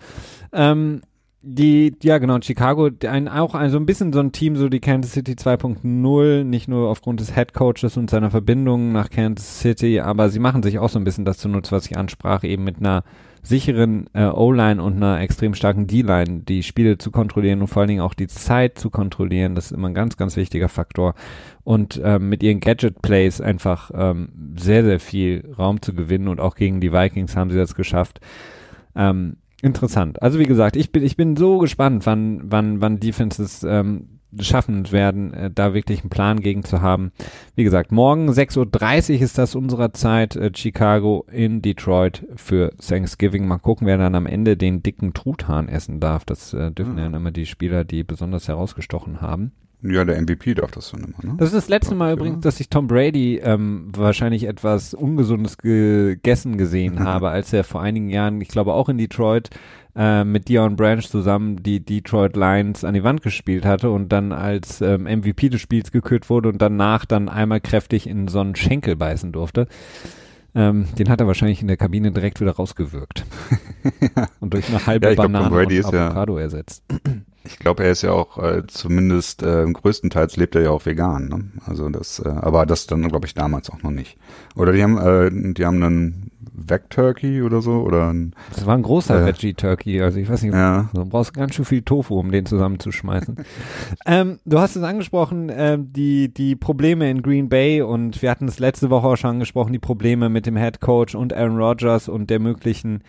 Ähm, die, ja genau, Chicago, ein, auch ein, so ein bisschen so ein Team, so die Kansas City 2.0, nicht nur aufgrund des Head Coaches und seiner Verbindung nach Kansas City, aber sie machen sich auch so ein bisschen das zunutze, was ich ansprach, eben mit einer sicheren äh, O-Line und einer extrem starken D-Line die Spiele zu kontrollieren und vor allen Dingen auch die Zeit zu kontrollieren. Das ist immer ein ganz, ganz wichtiger Faktor. Und ähm, mit ihren Gadget-Plays einfach ähm, sehr, sehr viel Raum zu gewinnen und auch gegen die Vikings haben sie das geschafft. Ähm, interessant. Also wie gesagt, ich bin, ich bin so gespannt, wann, wann, wann Defenses ähm, schaffen werden, äh, da wirklich einen Plan gegen zu haben. Wie gesagt, morgen 6.30 Uhr ist das unserer Zeit, äh, Chicago in Detroit für Thanksgiving. Mal gucken, wer dann am Ende den dicken Truthahn essen darf. Das äh, dürfen mhm. ja immer die Spieler, die besonders herausgestochen haben.
Ja, der MVP darf das dann immer, ne?
Das ist das letzte Mal übrigens, dass ich Tom Brady ähm, wahrscheinlich etwas Ungesundes gegessen gesehen habe, als er vor einigen Jahren, ich glaube auch in Detroit, äh, mit Dion Branch zusammen die Detroit Lions an die Wand gespielt hatte und dann als ähm, MVP des Spiels gekürt wurde und danach dann einmal kräftig in so einen Schenkel beißen durfte. Ähm, den hat er wahrscheinlich in der Kabine direkt wieder rausgewirkt. und durch eine halbe ja, Banane glaub, und Avocado
ja,
ersetzt.
Ich glaube, er ist ja auch äh, zumindest äh, größtenteils lebt er ja auch vegan. Ne? Also das, äh, aber das dann glaube ich damals auch noch nicht. Oder die haben, äh, die haben einen Veg Turkey oder so oder ein,
Das war ein großer äh, Veggie Turkey. Also ich weiß nicht, ja. du brauchst ganz schön viel Tofu, um den zusammenzuschmeißen. ähm, du hast es angesprochen, äh, die die Probleme in Green Bay und wir hatten es letzte Woche auch schon angesprochen, die Probleme mit dem Head Coach und Aaron Rodgers und der möglichen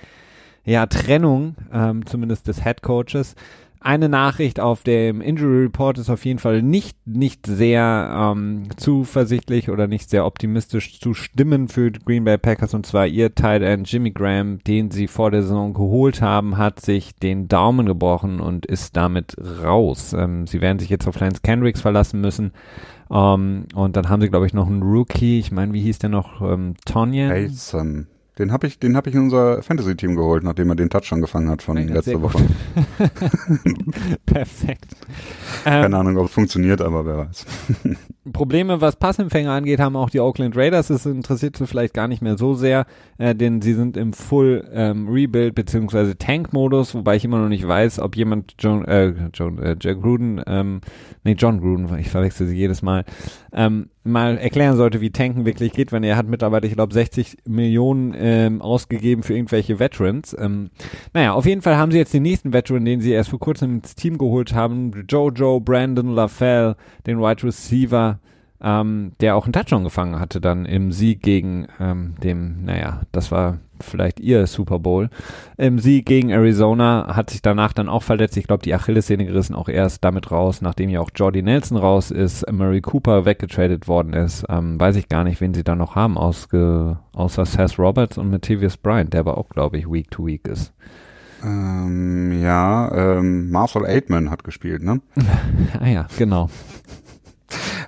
ja Trennung, ähm, zumindest des Head Coaches eine Nachricht auf dem Injury Report ist auf jeden Fall nicht, nicht sehr ähm, zuversichtlich oder nicht sehr optimistisch zu stimmen für die Green Bay Packers und zwar ihr Tight End Jimmy Graham, den sie vor der Saison geholt haben, hat sich den Daumen gebrochen und ist damit raus. Ähm, sie werden sich jetzt auf Lance Kendricks verlassen müssen. Ähm, und dann haben sie, glaube ich, noch einen Rookie. Ich meine, wie hieß der noch? Ähm, Tonyan?
Mason. Den habe ich, den habe ich in unser Fantasy-Team geholt, nachdem er den Touchdown gefangen hat von letzter Woche.
Perfekt.
Keine ähm, Ahnung, ob es funktioniert, aber wer weiß.
Probleme, was Passempfänger angeht, haben auch die Oakland Raiders. Das interessiert sie vielleicht gar nicht mehr so sehr, äh, denn sie sind im Full ähm, Rebuild bzw. Tank-Modus, wobei ich immer noch nicht weiß, ob jemand John, äh, John, äh, Jack Gruden, ähm, nee, John Gruden, ich verwechsel sie jedes Mal, ähm, mal erklären sollte, wie Tanken wirklich geht, wenn er hat mittlerweile, ich glaube, 60 Millionen ähm, ausgegeben für irgendwelche Veterans. Ähm, naja, auf jeden Fall haben sie jetzt den nächsten Veteran, den sie erst vor kurzem ins Team geholt haben, Jojo Brandon LaFell, den Wide Receiver ähm, der auch einen Touchdown gefangen hatte dann im Sieg gegen ähm, dem, naja, das war vielleicht ihr Super Bowl. Im Sieg gegen Arizona hat sich danach dann auch verletzt. Ich glaube, die Achillessehne gerissen auch erst damit raus, nachdem ja auch Jordy Nelson raus ist, Murray Cooper weggetradet worden ist. Ähm, weiß ich gar nicht, wen sie da noch haben, ausge, außer Seth Roberts und Matthews Bryant, der aber auch, glaube ich, Week to Week ist.
Ähm, ja, ähm, Marcel Aitman hat gespielt, ne?
ah ja, genau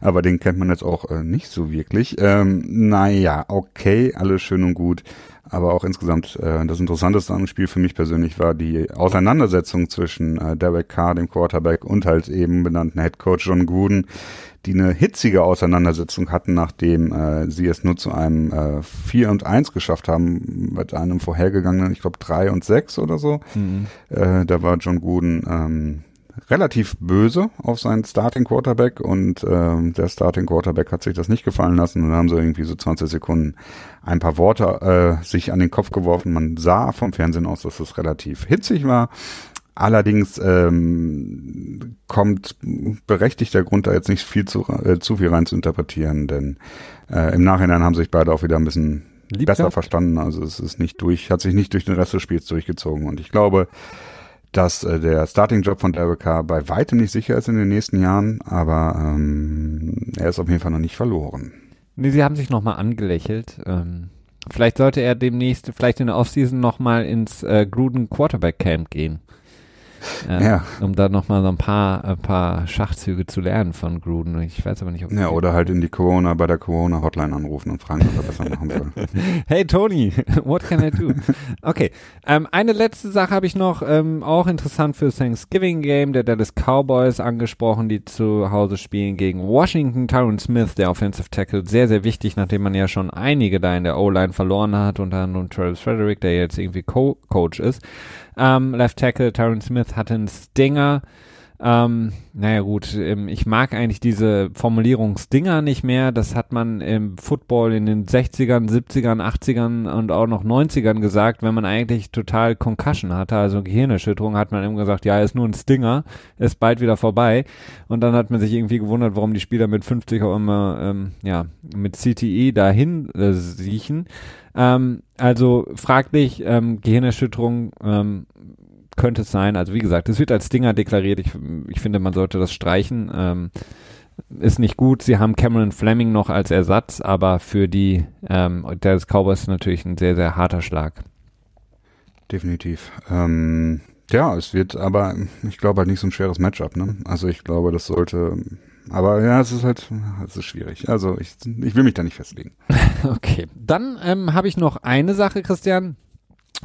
aber den kennt man jetzt auch äh, nicht so wirklich. Ähm, naja, okay, alles schön und gut. Aber auch insgesamt äh, das Interessanteste an dem Spiel für mich persönlich war die Auseinandersetzung zwischen äh, Derek Carr, dem Quarterback, und halt eben benannten Head Coach John Gruden, die eine hitzige Auseinandersetzung hatten, nachdem äh, sie es nur zu einem äh, 4 und 1 geschafft haben, mit einem vorhergegangenen, ich glaube 3 und 6 oder so. Mhm. Äh, da war John Gruden ähm, relativ böse auf seinen Starting Quarterback und ähm, der Starting Quarterback hat sich das nicht gefallen lassen und haben sie irgendwie so 20 Sekunden ein paar Worte äh, sich an den Kopf geworfen. Man sah vom Fernsehen aus, dass es relativ hitzig war. Allerdings ähm, kommt berechtigter Grund da jetzt nicht viel zu, äh, zu viel rein zu interpretieren, denn äh, im Nachhinein haben sich beide auch wieder ein bisschen Lieb besser gehabt. verstanden. Also es ist nicht durch, hat sich nicht durch den Rest des Spiels durchgezogen. Und ich glaube, dass äh, der Starting-Job von Derek Carr bei weitem nicht sicher ist in den nächsten Jahren, aber ähm, er ist auf jeden Fall noch nicht verloren.
Nee, sie haben sich nochmal angelächelt. Ähm, vielleicht sollte er demnächst, vielleicht in der Offseason nochmal ins äh, Gruden Quarterback Camp gehen. Äh, ja. um da nochmal so ein paar, ein paar Schachzüge zu lernen von Gruden. Ich weiß aber nicht, ob
Ja, oder halt in die Corona, bei der Corona-Hotline anrufen und fragen, was er besser machen soll.
hey Tony, what can I do? Okay, ähm, eine letzte Sache habe ich noch, ähm, auch interessant für Thanksgiving Game, der Dallas Cowboys angesprochen, die zu Hause spielen gegen Washington. Tyron Smith, der Offensive Tackle, sehr, sehr wichtig, nachdem man ja schon einige da in der O-Line verloren hat, unter anderem Travis Frederick, der jetzt irgendwie Co Coach ist. Ähm, Left Tackle Tyron Smith hatte einen Stinger. Ähm, naja gut, ähm, ich mag eigentlich diese Formulierung Stinger nicht mehr. Das hat man im Football in den 60ern, 70ern, 80ern und auch noch 90ern gesagt, wenn man eigentlich total Concussion hatte, also Gehirnerschütterung, hat man immer gesagt, ja, ist nur ein Stinger, ist bald wieder vorbei. Und dann hat man sich irgendwie gewundert, warum die Spieler mit 50 auch immer, ähm, ja, mit CTE dahin äh, siechen. Ähm, also fraglich, ähm, Gehirnerschütterung, ähm, könnte es sein. Also wie gesagt, es wird als Stinger deklariert. Ich, ich finde, man sollte das streichen. Ähm, ist nicht gut. Sie haben Cameron Fleming noch als Ersatz, aber für die ähm, Dallas Cowboys natürlich ein sehr, sehr harter Schlag.
Definitiv. Ähm, ja, es wird aber, ich glaube halt nicht so ein schweres Matchup. Ne? Also ich glaube, das sollte aber ja, es ist halt, es ist schwierig. Also ich, ich will mich da nicht festlegen.
okay, dann ähm, habe ich noch eine Sache, Christian.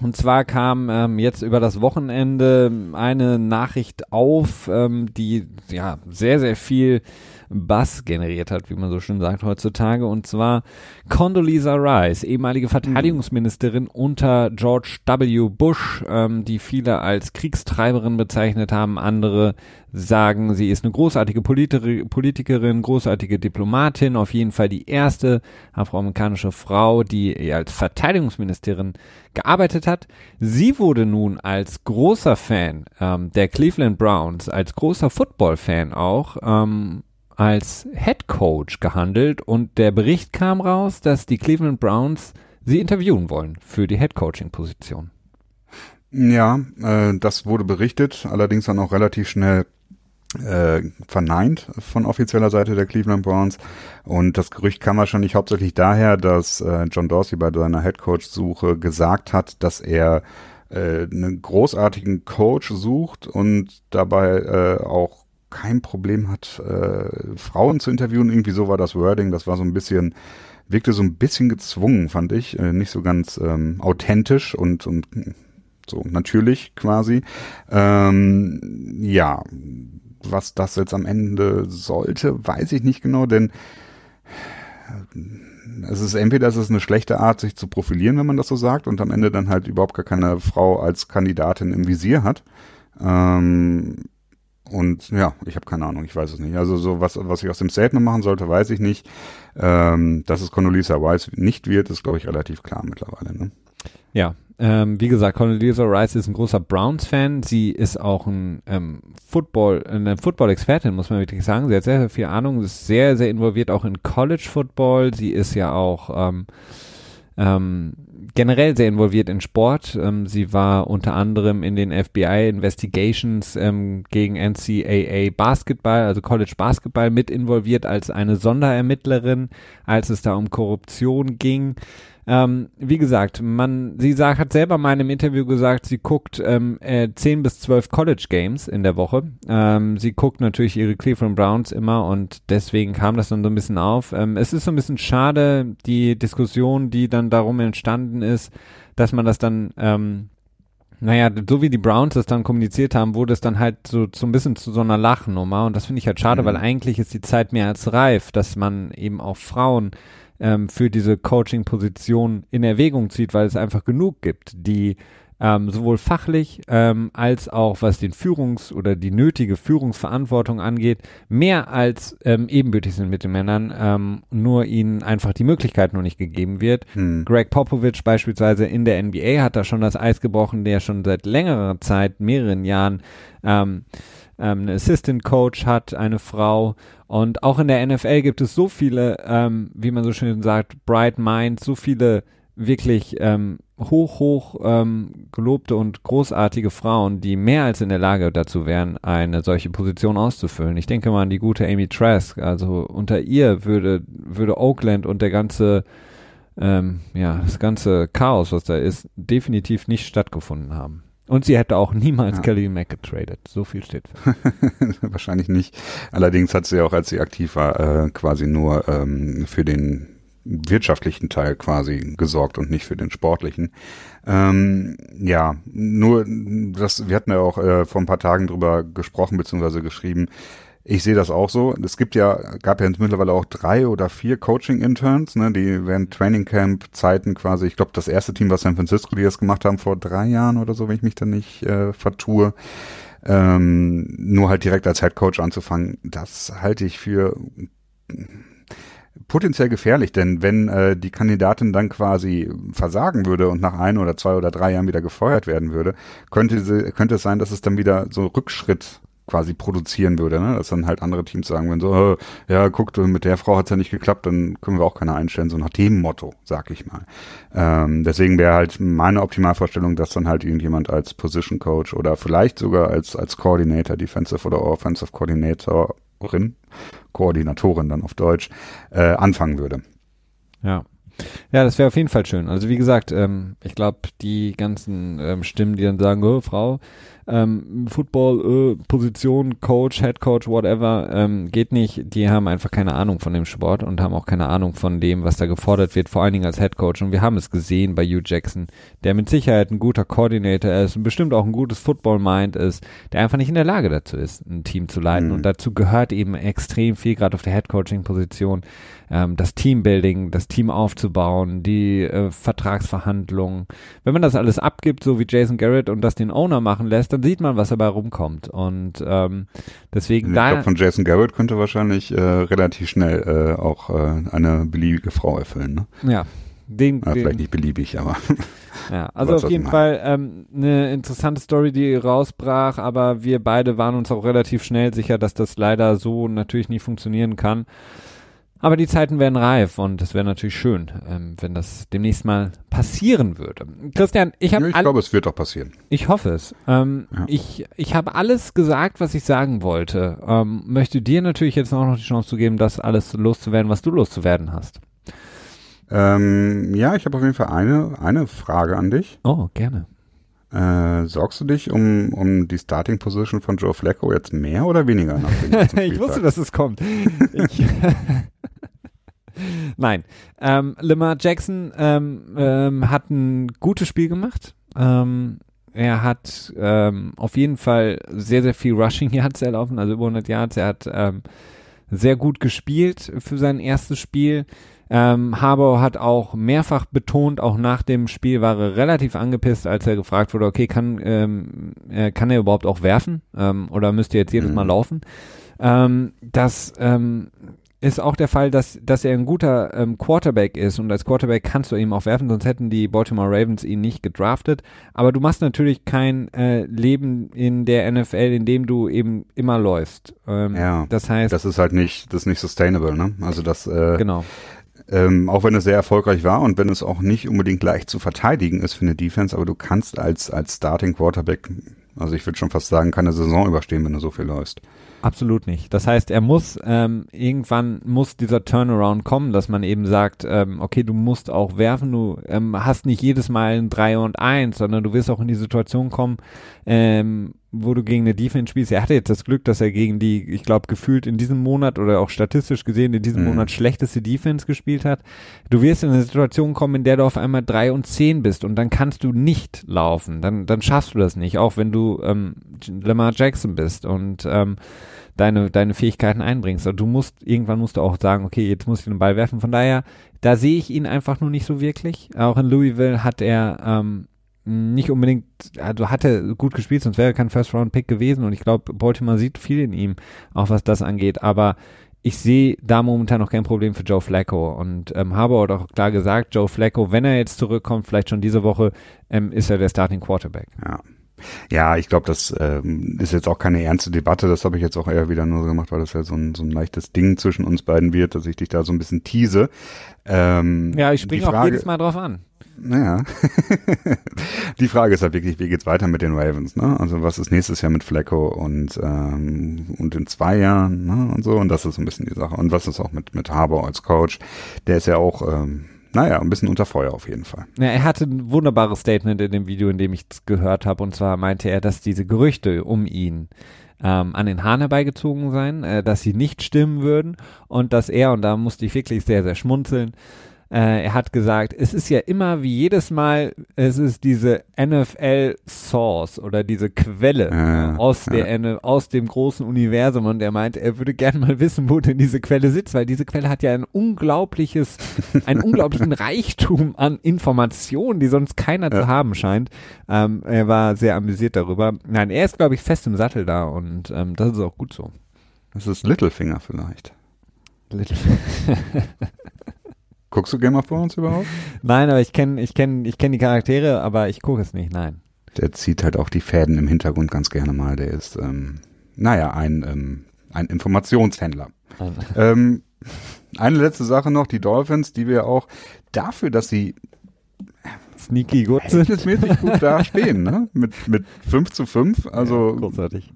Und zwar kam ähm, jetzt über das Wochenende eine Nachricht auf, ähm, die ja sehr, sehr viel Bass generiert hat, wie man so schön sagt heutzutage. Und zwar Condoleezza Rice, ehemalige Verteidigungsministerin unter George W. Bush, ähm, die viele als Kriegstreiberin bezeichnet haben. Andere sagen, sie ist eine großartige Politi Politikerin, großartige Diplomatin, auf jeden Fall die erste afroamerikanische Frau, die als Verteidigungsministerin gearbeitet hat. Sie wurde nun als großer Fan ähm, der Cleveland Browns, als großer Football-Fan auch, ähm, als Head Coach gehandelt und der Bericht kam raus, dass die Cleveland Browns sie interviewen wollen für die Head Coaching Position.
Ja, äh, das wurde berichtet, allerdings dann auch relativ schnell äh, verneint von offizieller Seite der Cleveland Browns. Und das Gerücht kam wahrscheinlich hauptsächlich daher, dass äh, John Dorsey bei seiner Head Coach Suche gesagt hat, dass er äh, einen großartigen Coach sucht und dabei äh, auch kein Problem hat, äh, Frauen zu interviewen. Irgendwie so war das Wording. Das war so ein bisschen, wirkte so ein bisschen gezwungen, fand ich. Äh, nicht so ganz ähm, authentisch und, und so natürlich quasi. Ähm, ja, was das jetzt am Ende sollte, weiß ich nicht genau, denn es ist entweder es ist eine schlechte Art, sich zu profilieren, wenn man das so sagt, und am Ende dann halt überhaupt gar keine Frau als Kandidatin im Visier hat. Ähm, und ja, ich habe keine Ahnung, ich weiß es nicht. Also so was, was ich aus dem Statement machen sollte, weiß ich nicht. Ähm, dass es Condoleezza Rice nicht wird, ist glaube ich relativ klar mittlerweile. Ne?
Ja, ähm, wie gesagt, Condoleezza Rice ist ein großer Browns-Fan. Sie ist auch ein ähm, Football, eine Football-Expertin, muss man wirklich sagen. Sie hat sehr, sehr viel Ahnung, ist sehr, sehr involviert auch in College-Football. Sie ist ja auch ähm, ähm, generell sehr involviert in Sport. Ähm, sie war unter anderem in den FBI Investigations ähm, gegen NCAA Basketball, also College Basketball, mit involviert als eine Sonderermittlerin, als es da um Korruption ging. Ähm, wie gesagt, man, sie sagt, hat selber mal in einem Interview gesagt, sie guckt ähm, äh, 10 bis 12 College Games in der Woche. Ähm, sie guckt natürlich ihre Cleveland Browns immer und deswegen kam das dann so ein bisschen auf. Ähm, es ist so ein bisschen schade, die Diskussion, die dann darum entstanden ist, dass man das dann ähm, naja, so wie die Browns es dann kommuniziert haben, wurde es dann halt so, so ein bisschen zu so einer Lachnummer und das finde ich halt schade, mhm. weil eigentlich ist die Zeit mehr als reif, dass man eben auch Frauen ähm, für diese Coaching-Position in Erwägung zieht, weil es einfach genug gibt, die ähm, sowohl fachlich ähm, als auch was den Führungs- oder die nötige Führungsverantwortung angeht, mehr als ähm, ebenbürtig sind mit den Männern, ähm, nur ihnen einfach die Möglichkeit noch nicht gegeben wird. Hm. Greg Popovich beispielsweise in der NBA hat da schon das Eis gebrochen, der schon seit längerer Zeit, mehreren Jahren ähm, einen Assistant Coach hat, eine Frau. Und auch in der NFL gibt es so viele, ähm, wie man so schön sagt, Bright Minds, so viele wirklich ähm, hoch, hoch ähm, gelobte und großartige Frauen, die mehr als in der Lage dazu wären, eine solche Position auszufüllen. Ich denke mal an die gute Amy Trask. Also unter ihr würde, würde Oakland und der ganze, ähm, ja, das ganze Chaos, was da ist, definitiv nicht stattgefunden haben. Und sie hätte auch niemals ja. Kelly Mack getradet. So viel steht
Wahrscheinlich nicht. Allerdings hat sie auch, als sie aktiv war, äh, quasi nur ähm, für den wirtschaftlichen Teil quasi gesorgt und nicht für den sportlichen. Ähm, ja, nur das, wir hatten ja auch äh, vor ein paar Tagen drüber gesprochen bzw. geschrieben. Ich sehe das auch so. Es gibt ja, gab ja mittlerweile auch drei oder vier Coaching-Interns, ne, die während Training Camp-Zeiten quasi, ich glaube, das erste Team war San Francisco, die das gemacht haben vor drei Jahren oder so, wenn ich mich da nicht äh, vertue. Ähm, nur halt direkt als Head Coach anzufangen, das halte ich für potenziell gefährlich, denn wenn äh, die Kandidatin dann quasi versagen würde und nach ein oder zwei oder drei Jahren wieder gefeuert werden würde, könnte, sie, könnte es sein, dass es dann wieder so Rückschritt quasi produzieren würde, ne? dass dann halt andere Teams sagen würden, so, äh, ja, guck, mit der Frau hat's ja nicht geklappt, dann können wir auch keine einstellen, so nach dem Motto, sag ich mal. Ähm, deswegen wäre halt meine Optimalvorstellung, dass dann halt irgendjemand als Position Coach oder vielleicht sogar als, als Coordinator, Defensive oder Offensive Coordinatorin Koordinatorin dann auf Deutsch, äh, anfangen würde.
Ja. Ja, das wäre auf jeden Fall schön. Also wie gesagt, ähm, ich glaube, die ganzen ähm, Stimmen, die dann sagen, oh, Frau, ähm, Football, äh, Position, Coach, Head Coach, whatever, ähm, geht nicht. Die haben einfach keine Ahnung von dem Sport und haben auch keine Ahnung von dem, was da gefordert wird, vor allen Dingen als Head Coach. Und wir haben es gesehen bei Hugh Jackson, der mit Sicherheit ein guter Coordinator ist und bestimmt auch ein gutes Football-Mind ist, der einfach nicht in der Lage dazu ist, ein Team zu leiten. Mhm. Und dazu gehört eben extrem viel, gerade auf der Head Coaching-Position, ähm, das Teambuilding, das Team aufzubauen, die äh, Vertragsverhandlungen. Wenn man das alles abgibt, so wie Jason Garrett und das den Owner machen lässt, dann sieht man, was dabei rumkommt. Und ähm, deswegen
ich da. Ich glaube, von Jason Garrett könnte wahrscheinlich äh, relativ schnell äh, auch äh, eine beliebige Frau erfüllen. Ne?
Ja. Den,
ja, den, vielleicht nicht beliebig, aber.
Ja, also auf jeden Fall ähm, eine interessante Story, die rausbrach, aber wir beide waren uns auch relativ schnell sicher, dass das leider so natürlich nicht funktionieren kann. Aber die Zeiten werden reif und es wäre natürlich schön, ähm, wenn das demnächst mal passieren würde. Christian, ich habe.
Ja, ich glaube, es wird doch passieren.
Ich hoffe es. Ähm, ja. Ich, ich habe alles gesagt, was ich sagen wollte. Ähm, möchte dir natürlich jetzt auch noch die Chance zu geben, das alles loszuwerden, was du loszuwerden hast.
Ähm, ja, ich habe auf jeden Fall eine, eine Frage an dich.
Oh, gerne.
Äh, sorgst du dich um, um die Starting Position von Joe Flacco jetzt mehr oder weniger?
ich wusste, dass es kommt. Ich, Nein. Ähm, Lamar Jackson ähm, ähm, hat ein gutes Spiel gemacht. Ähm, er hat ähm, auf jeden Fall sehr, sehr viel Rushing Yards erlaufen, also über 100 Yards. Er hat ähm, sehr gut gespielt für sein erstes Spiel. Ähm, Harbour hat auch mehrfach betont, auch nach dem Spiel war er relativ angepisst, als er gefragt wurde, okay, kann, ähm, äh, kann er überhaupt auch werfen ähm, oder müsste jetzt jedes Mal mhm. laufen? Ähm, das ähm, ist auch der Fall, dass, dass er ein guter ähm, Quarterback ist und als Quarterback kannst du ihm auch werfen, sonst hätten die Baltimore Ravens ihn nicht gedraftet. Aber du machst natürlich kein äh, Leben in der NFL, in dem du eben immer läufst.
Ähm, ja, das heißt, das ist halt nicht, das ist nicht sustainable, ne? Also das, äh,
genau.
Ähm, auch wenn es sehr erfolgreich war und wenn es auch nicht unbedingt leicht zu verteidigen ist für eine Defense, aber du kannst als als Starting Quarterback, also ich würde schon fast sagen, keine Saison überstehen, wenn du so viel läufst.
Absolut nicht. Das heißt, er muss ähm, irgendwann muss dieser Turnaround kommen, dass man eben sagt, ähm, okay, du musst auch werfen, du ähm, hast nicht jedes Mal ein 3 und 1, sondern du wirst auch in die Situation kommen, ähm, wo du gegen eine Defense spielst. Er hatte jetzt das Glück, dass er gegen die, ich glaube, gefühlt in diesem Monat oder auch statistisch gesehen in diesem mhm. Monat schlechteste Defense gespielt hat. Du wirst in eine Situation kommen, in der du auf einmal 3 und 10 bist und dann kannst du nicht laufen. Dann, dann schaffst du das nicht, auch wenn du ähm, Lamar Jackson bist. Und ähm, deine, deine Fähigkeiten einbringst. Also du musst, irgendwann musst du auch sagen, okay, jetzt muss ich den Ball werfen. Von daher, da sehe ich ihn einfach nur nicht so wirklich. Auch in Louisville hat er ähm, nicht unbedingt, also hatte gut gespielt, sonst wäre er kein First-Round-Pick gewesen. Und ich glaube, Baltimore sieht viel in ihm, auch was das angeht. Aber ich sehe da momentan noch kein Problem für Joe Flacco und ähm, habe auch klar gesagt, Joe Flacco, wenn er jetzt zurückkommt, vielleicht schon diese Woche, ähm, ist er der Starting Quarterback.
Ja, ja, ich glaube, das ähm, ist jetzt auch keine ernste Debatte. Das habe ich jetzt auch eher wieder nur so gemacht, weil das ja so ein, so ein leichtes Ding zwischen uns beiden wird, dass ich dich da so ein bisschen tease.
Ähm, ja, ich springe auch jedes Mal drauf an.
Naja, die Frage ist halt wirklich, wie geht's weiter mit den Ravens? Ne? Also was ist nächstes Jahr mit Flecko und ähm, und in zwei Jahren ne? und so und das ist so ein bisschen die Sache. Und was ist auch mit mit Harbour als Coach? Der ist ja auch ähm, naja, ein bisschen unter Feuer auf jeden Fall.
Ja, er hatte ein wunderbares Statement in dem Video, in dem ich es gehört habe. Und zwar meinte er, dass diese Gerüchte um ihn ähm, an den Haaren herbeigezogen seien, äh, dass sie nicht stimmen würden und dass er, und da musste ich wirklich sehr, sehr schmunzeln, äh, er hat gesagt, es ist ja immer wie jedes Mal, es ist diese NFL Source oder diese Quelle
Ja,
aus, der,
ja.
Aus dem großen Universum und er meint, er würde gerne mal wissen, wo denn diese Quelle sitzt, weil diese Quelle hat ja ein unglaubliches, einen unglaublichen Reichtum an Informationen, die sonst keiner zu haben scheint. Ähm, er war sehr amüsiert darüber. Nein, er ist, glaube ich, fest im Sattel da und ähm, das ist auch gut so.
Das ist Littlefinger vielleicht.
Little
Guckst du Game of Thrones überhaupt?
Nein, aber ich kenne ich kenn, ich kenn die Charaktere, aber ich gucke es nicht, nein.
Der zieht halt auch die Fäden im Hintergrund ganz gerne mal. Der ist, ähm, naja, ein, ähm, ein Informationshändler. ähm, eine letzte Sache noch, die Dolphins, die wir auch dafür, dass sie
Sneaky gut sind.
verhältnismäßig gut dastehen, ne? Mit, mit 5 zu 5. Also,
ja, großartig.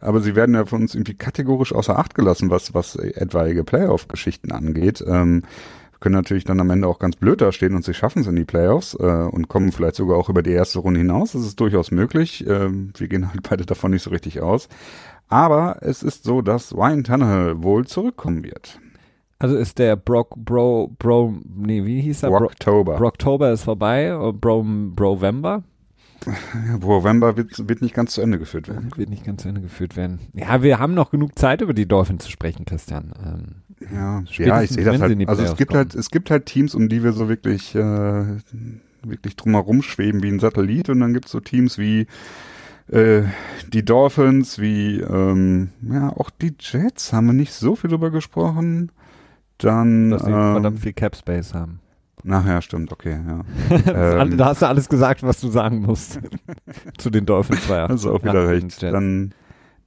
aber sie werden ja von uns irgendwie kategorisch außer Acht gelassen, was, was etwaige Playoff-Geschichten angeht. Ähm, können natürlich dann am Ende auch ganz blöd dastehen und sie schaffen es in die Playoffs äh, und kommen vielleicht sogar auch über die erste Runde hinaus. Das ist durchaus möglich. Ähm, wir gehen halt beide davon nicht so richtig aus. Aber es ist so, dass Ryan Tannehill wohl zurückkommen wird.
Also ist der Brock, Bro, Bro, nee, wie hieß er? Bro,
Oktober.
Brocktober ist vorbei, oder Bro, Brovember
November wird, wird nicht ganz zu Ende geführt werden.
wird nicht ganz zu Ende geführt werden. Ja, wir haben noch genug Zeit, über die Dolphins zu sprechen, Christian. Ähm,
Ja, ja, ich sehe das halt. Also es gibt halt, es gibt halt Teams, um die wir so wirklich, äh, wirklich drumherum schweben wie ein Satellit und dann gibt es so Teams wie äh, die Dolphins, wie ähm, ja auch die Jets haben wir nicht so viel drüber gesprochen. Dann
dass sie
ähm,
verdammt viel Cap Space haben.
nachher stimmt, okay, ja. Ähm,
da hast du alles gesagt, was du sagen musst. Zu den Dolphins war ja.
Hast du auch wieder
Ja,
recht. Dann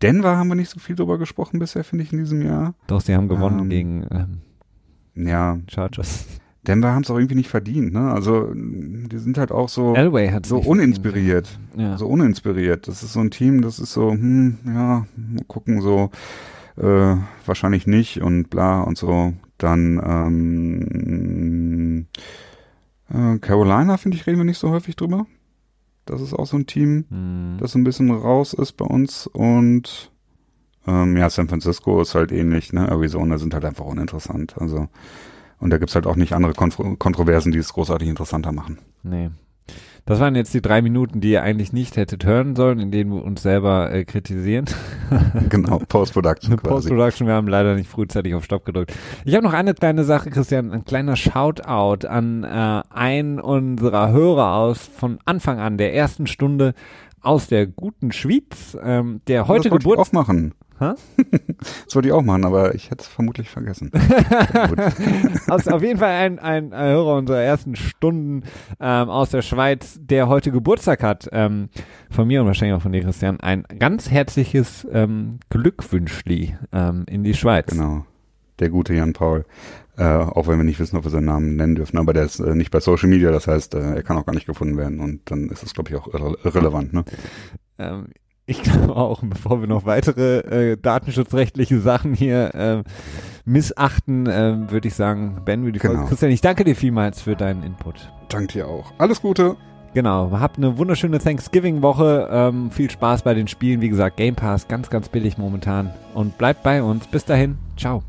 Denver haben wir nicht so viel drüber gesprochen bisher, finde ich, in diesem Jahr.
Doch, sie haben gewonnen
Ähm,
gegen ähm,
Ja,
Chargers.
Denver haben es auch irgendwie nicht verdient, ne? Also die sind halt auch so, so uninspiriert.
Ja.
so uninspiriert. Das ist so ein Team, das ist so, hm, ja, gucken, so, äh, wahrscheinlich nicht und bla und so. Dann, ähm, äh, Carolina, finde ich, reden wir nicht so häufig drüber. Das ist auch so ein Team,
Hm.
das so ein bisschen raus ist bei uns und, ähm, ja, San Francisco ist halt ähnlich, ne? Arizona sind halt einfach uninteressant. Also, und da gibt's halt auch nicht andere Kontro Kontroversen, die es großartig interessanter machen.
Nee. Das waren jetzt die drei Minuten, die ihr eigentlich nicht hättet hören sollen, in denen wir uns selber äh, kritisieren.
genau, Post-Production quasi.
Post-Production, wir haben leider nicht frühzeitig auf Stopp gedrückt. Ich habe noch eine kleine Sache, Christian, ein kleiner Shoutout an äh, einen unserer Hörer aus von Anfang an, der ersten Stunde aus der guten Schweiz, ähm, der heute
das wollte
Hä?
das wollte ich auch machen, aber ich hätte es vermutlich vergessen.
Aus, auf jeden Fall ein, ein, ein Hörer unserer ersten Stunden ähm, aus der Schweiz, der heute Geburtstag hat. Ähm, von mir und wahrscheinlich auch von dir, Christian. Ein ganz herzliches ähm, Glückwünschli ähm, in die Schweiz.
Genau. Der gute Jan Paul. Äh, auch wenn wir nicht wissen, ob wir seinen Namen nennen dürfen, aber der ist äh, nicht bei Social Media, das heißt, äh, er kann auch gar nicht gefunden werden und dann ist es, glaube ich, auch irre irrelevant. Ne?
Ähm, ich glaube auch, bevor wir noch weitere äh, datenschutzrechtliche Sachen hier äh, missachten, äh, würde ich sagen, Ben, würde ich
Genau.
Christian, ich danke dir vielmals für deinen Input.
Dank dir auch. Alles Gute.
Genau, habt eine wunderschöne Thanksgiving-Woche. Ähm, viel Spaß bei den Spielen. Wie gesagt, Game Pass ganz, ganz billig momentan. Und bleibt bei uns. Bis dahin. Ciao.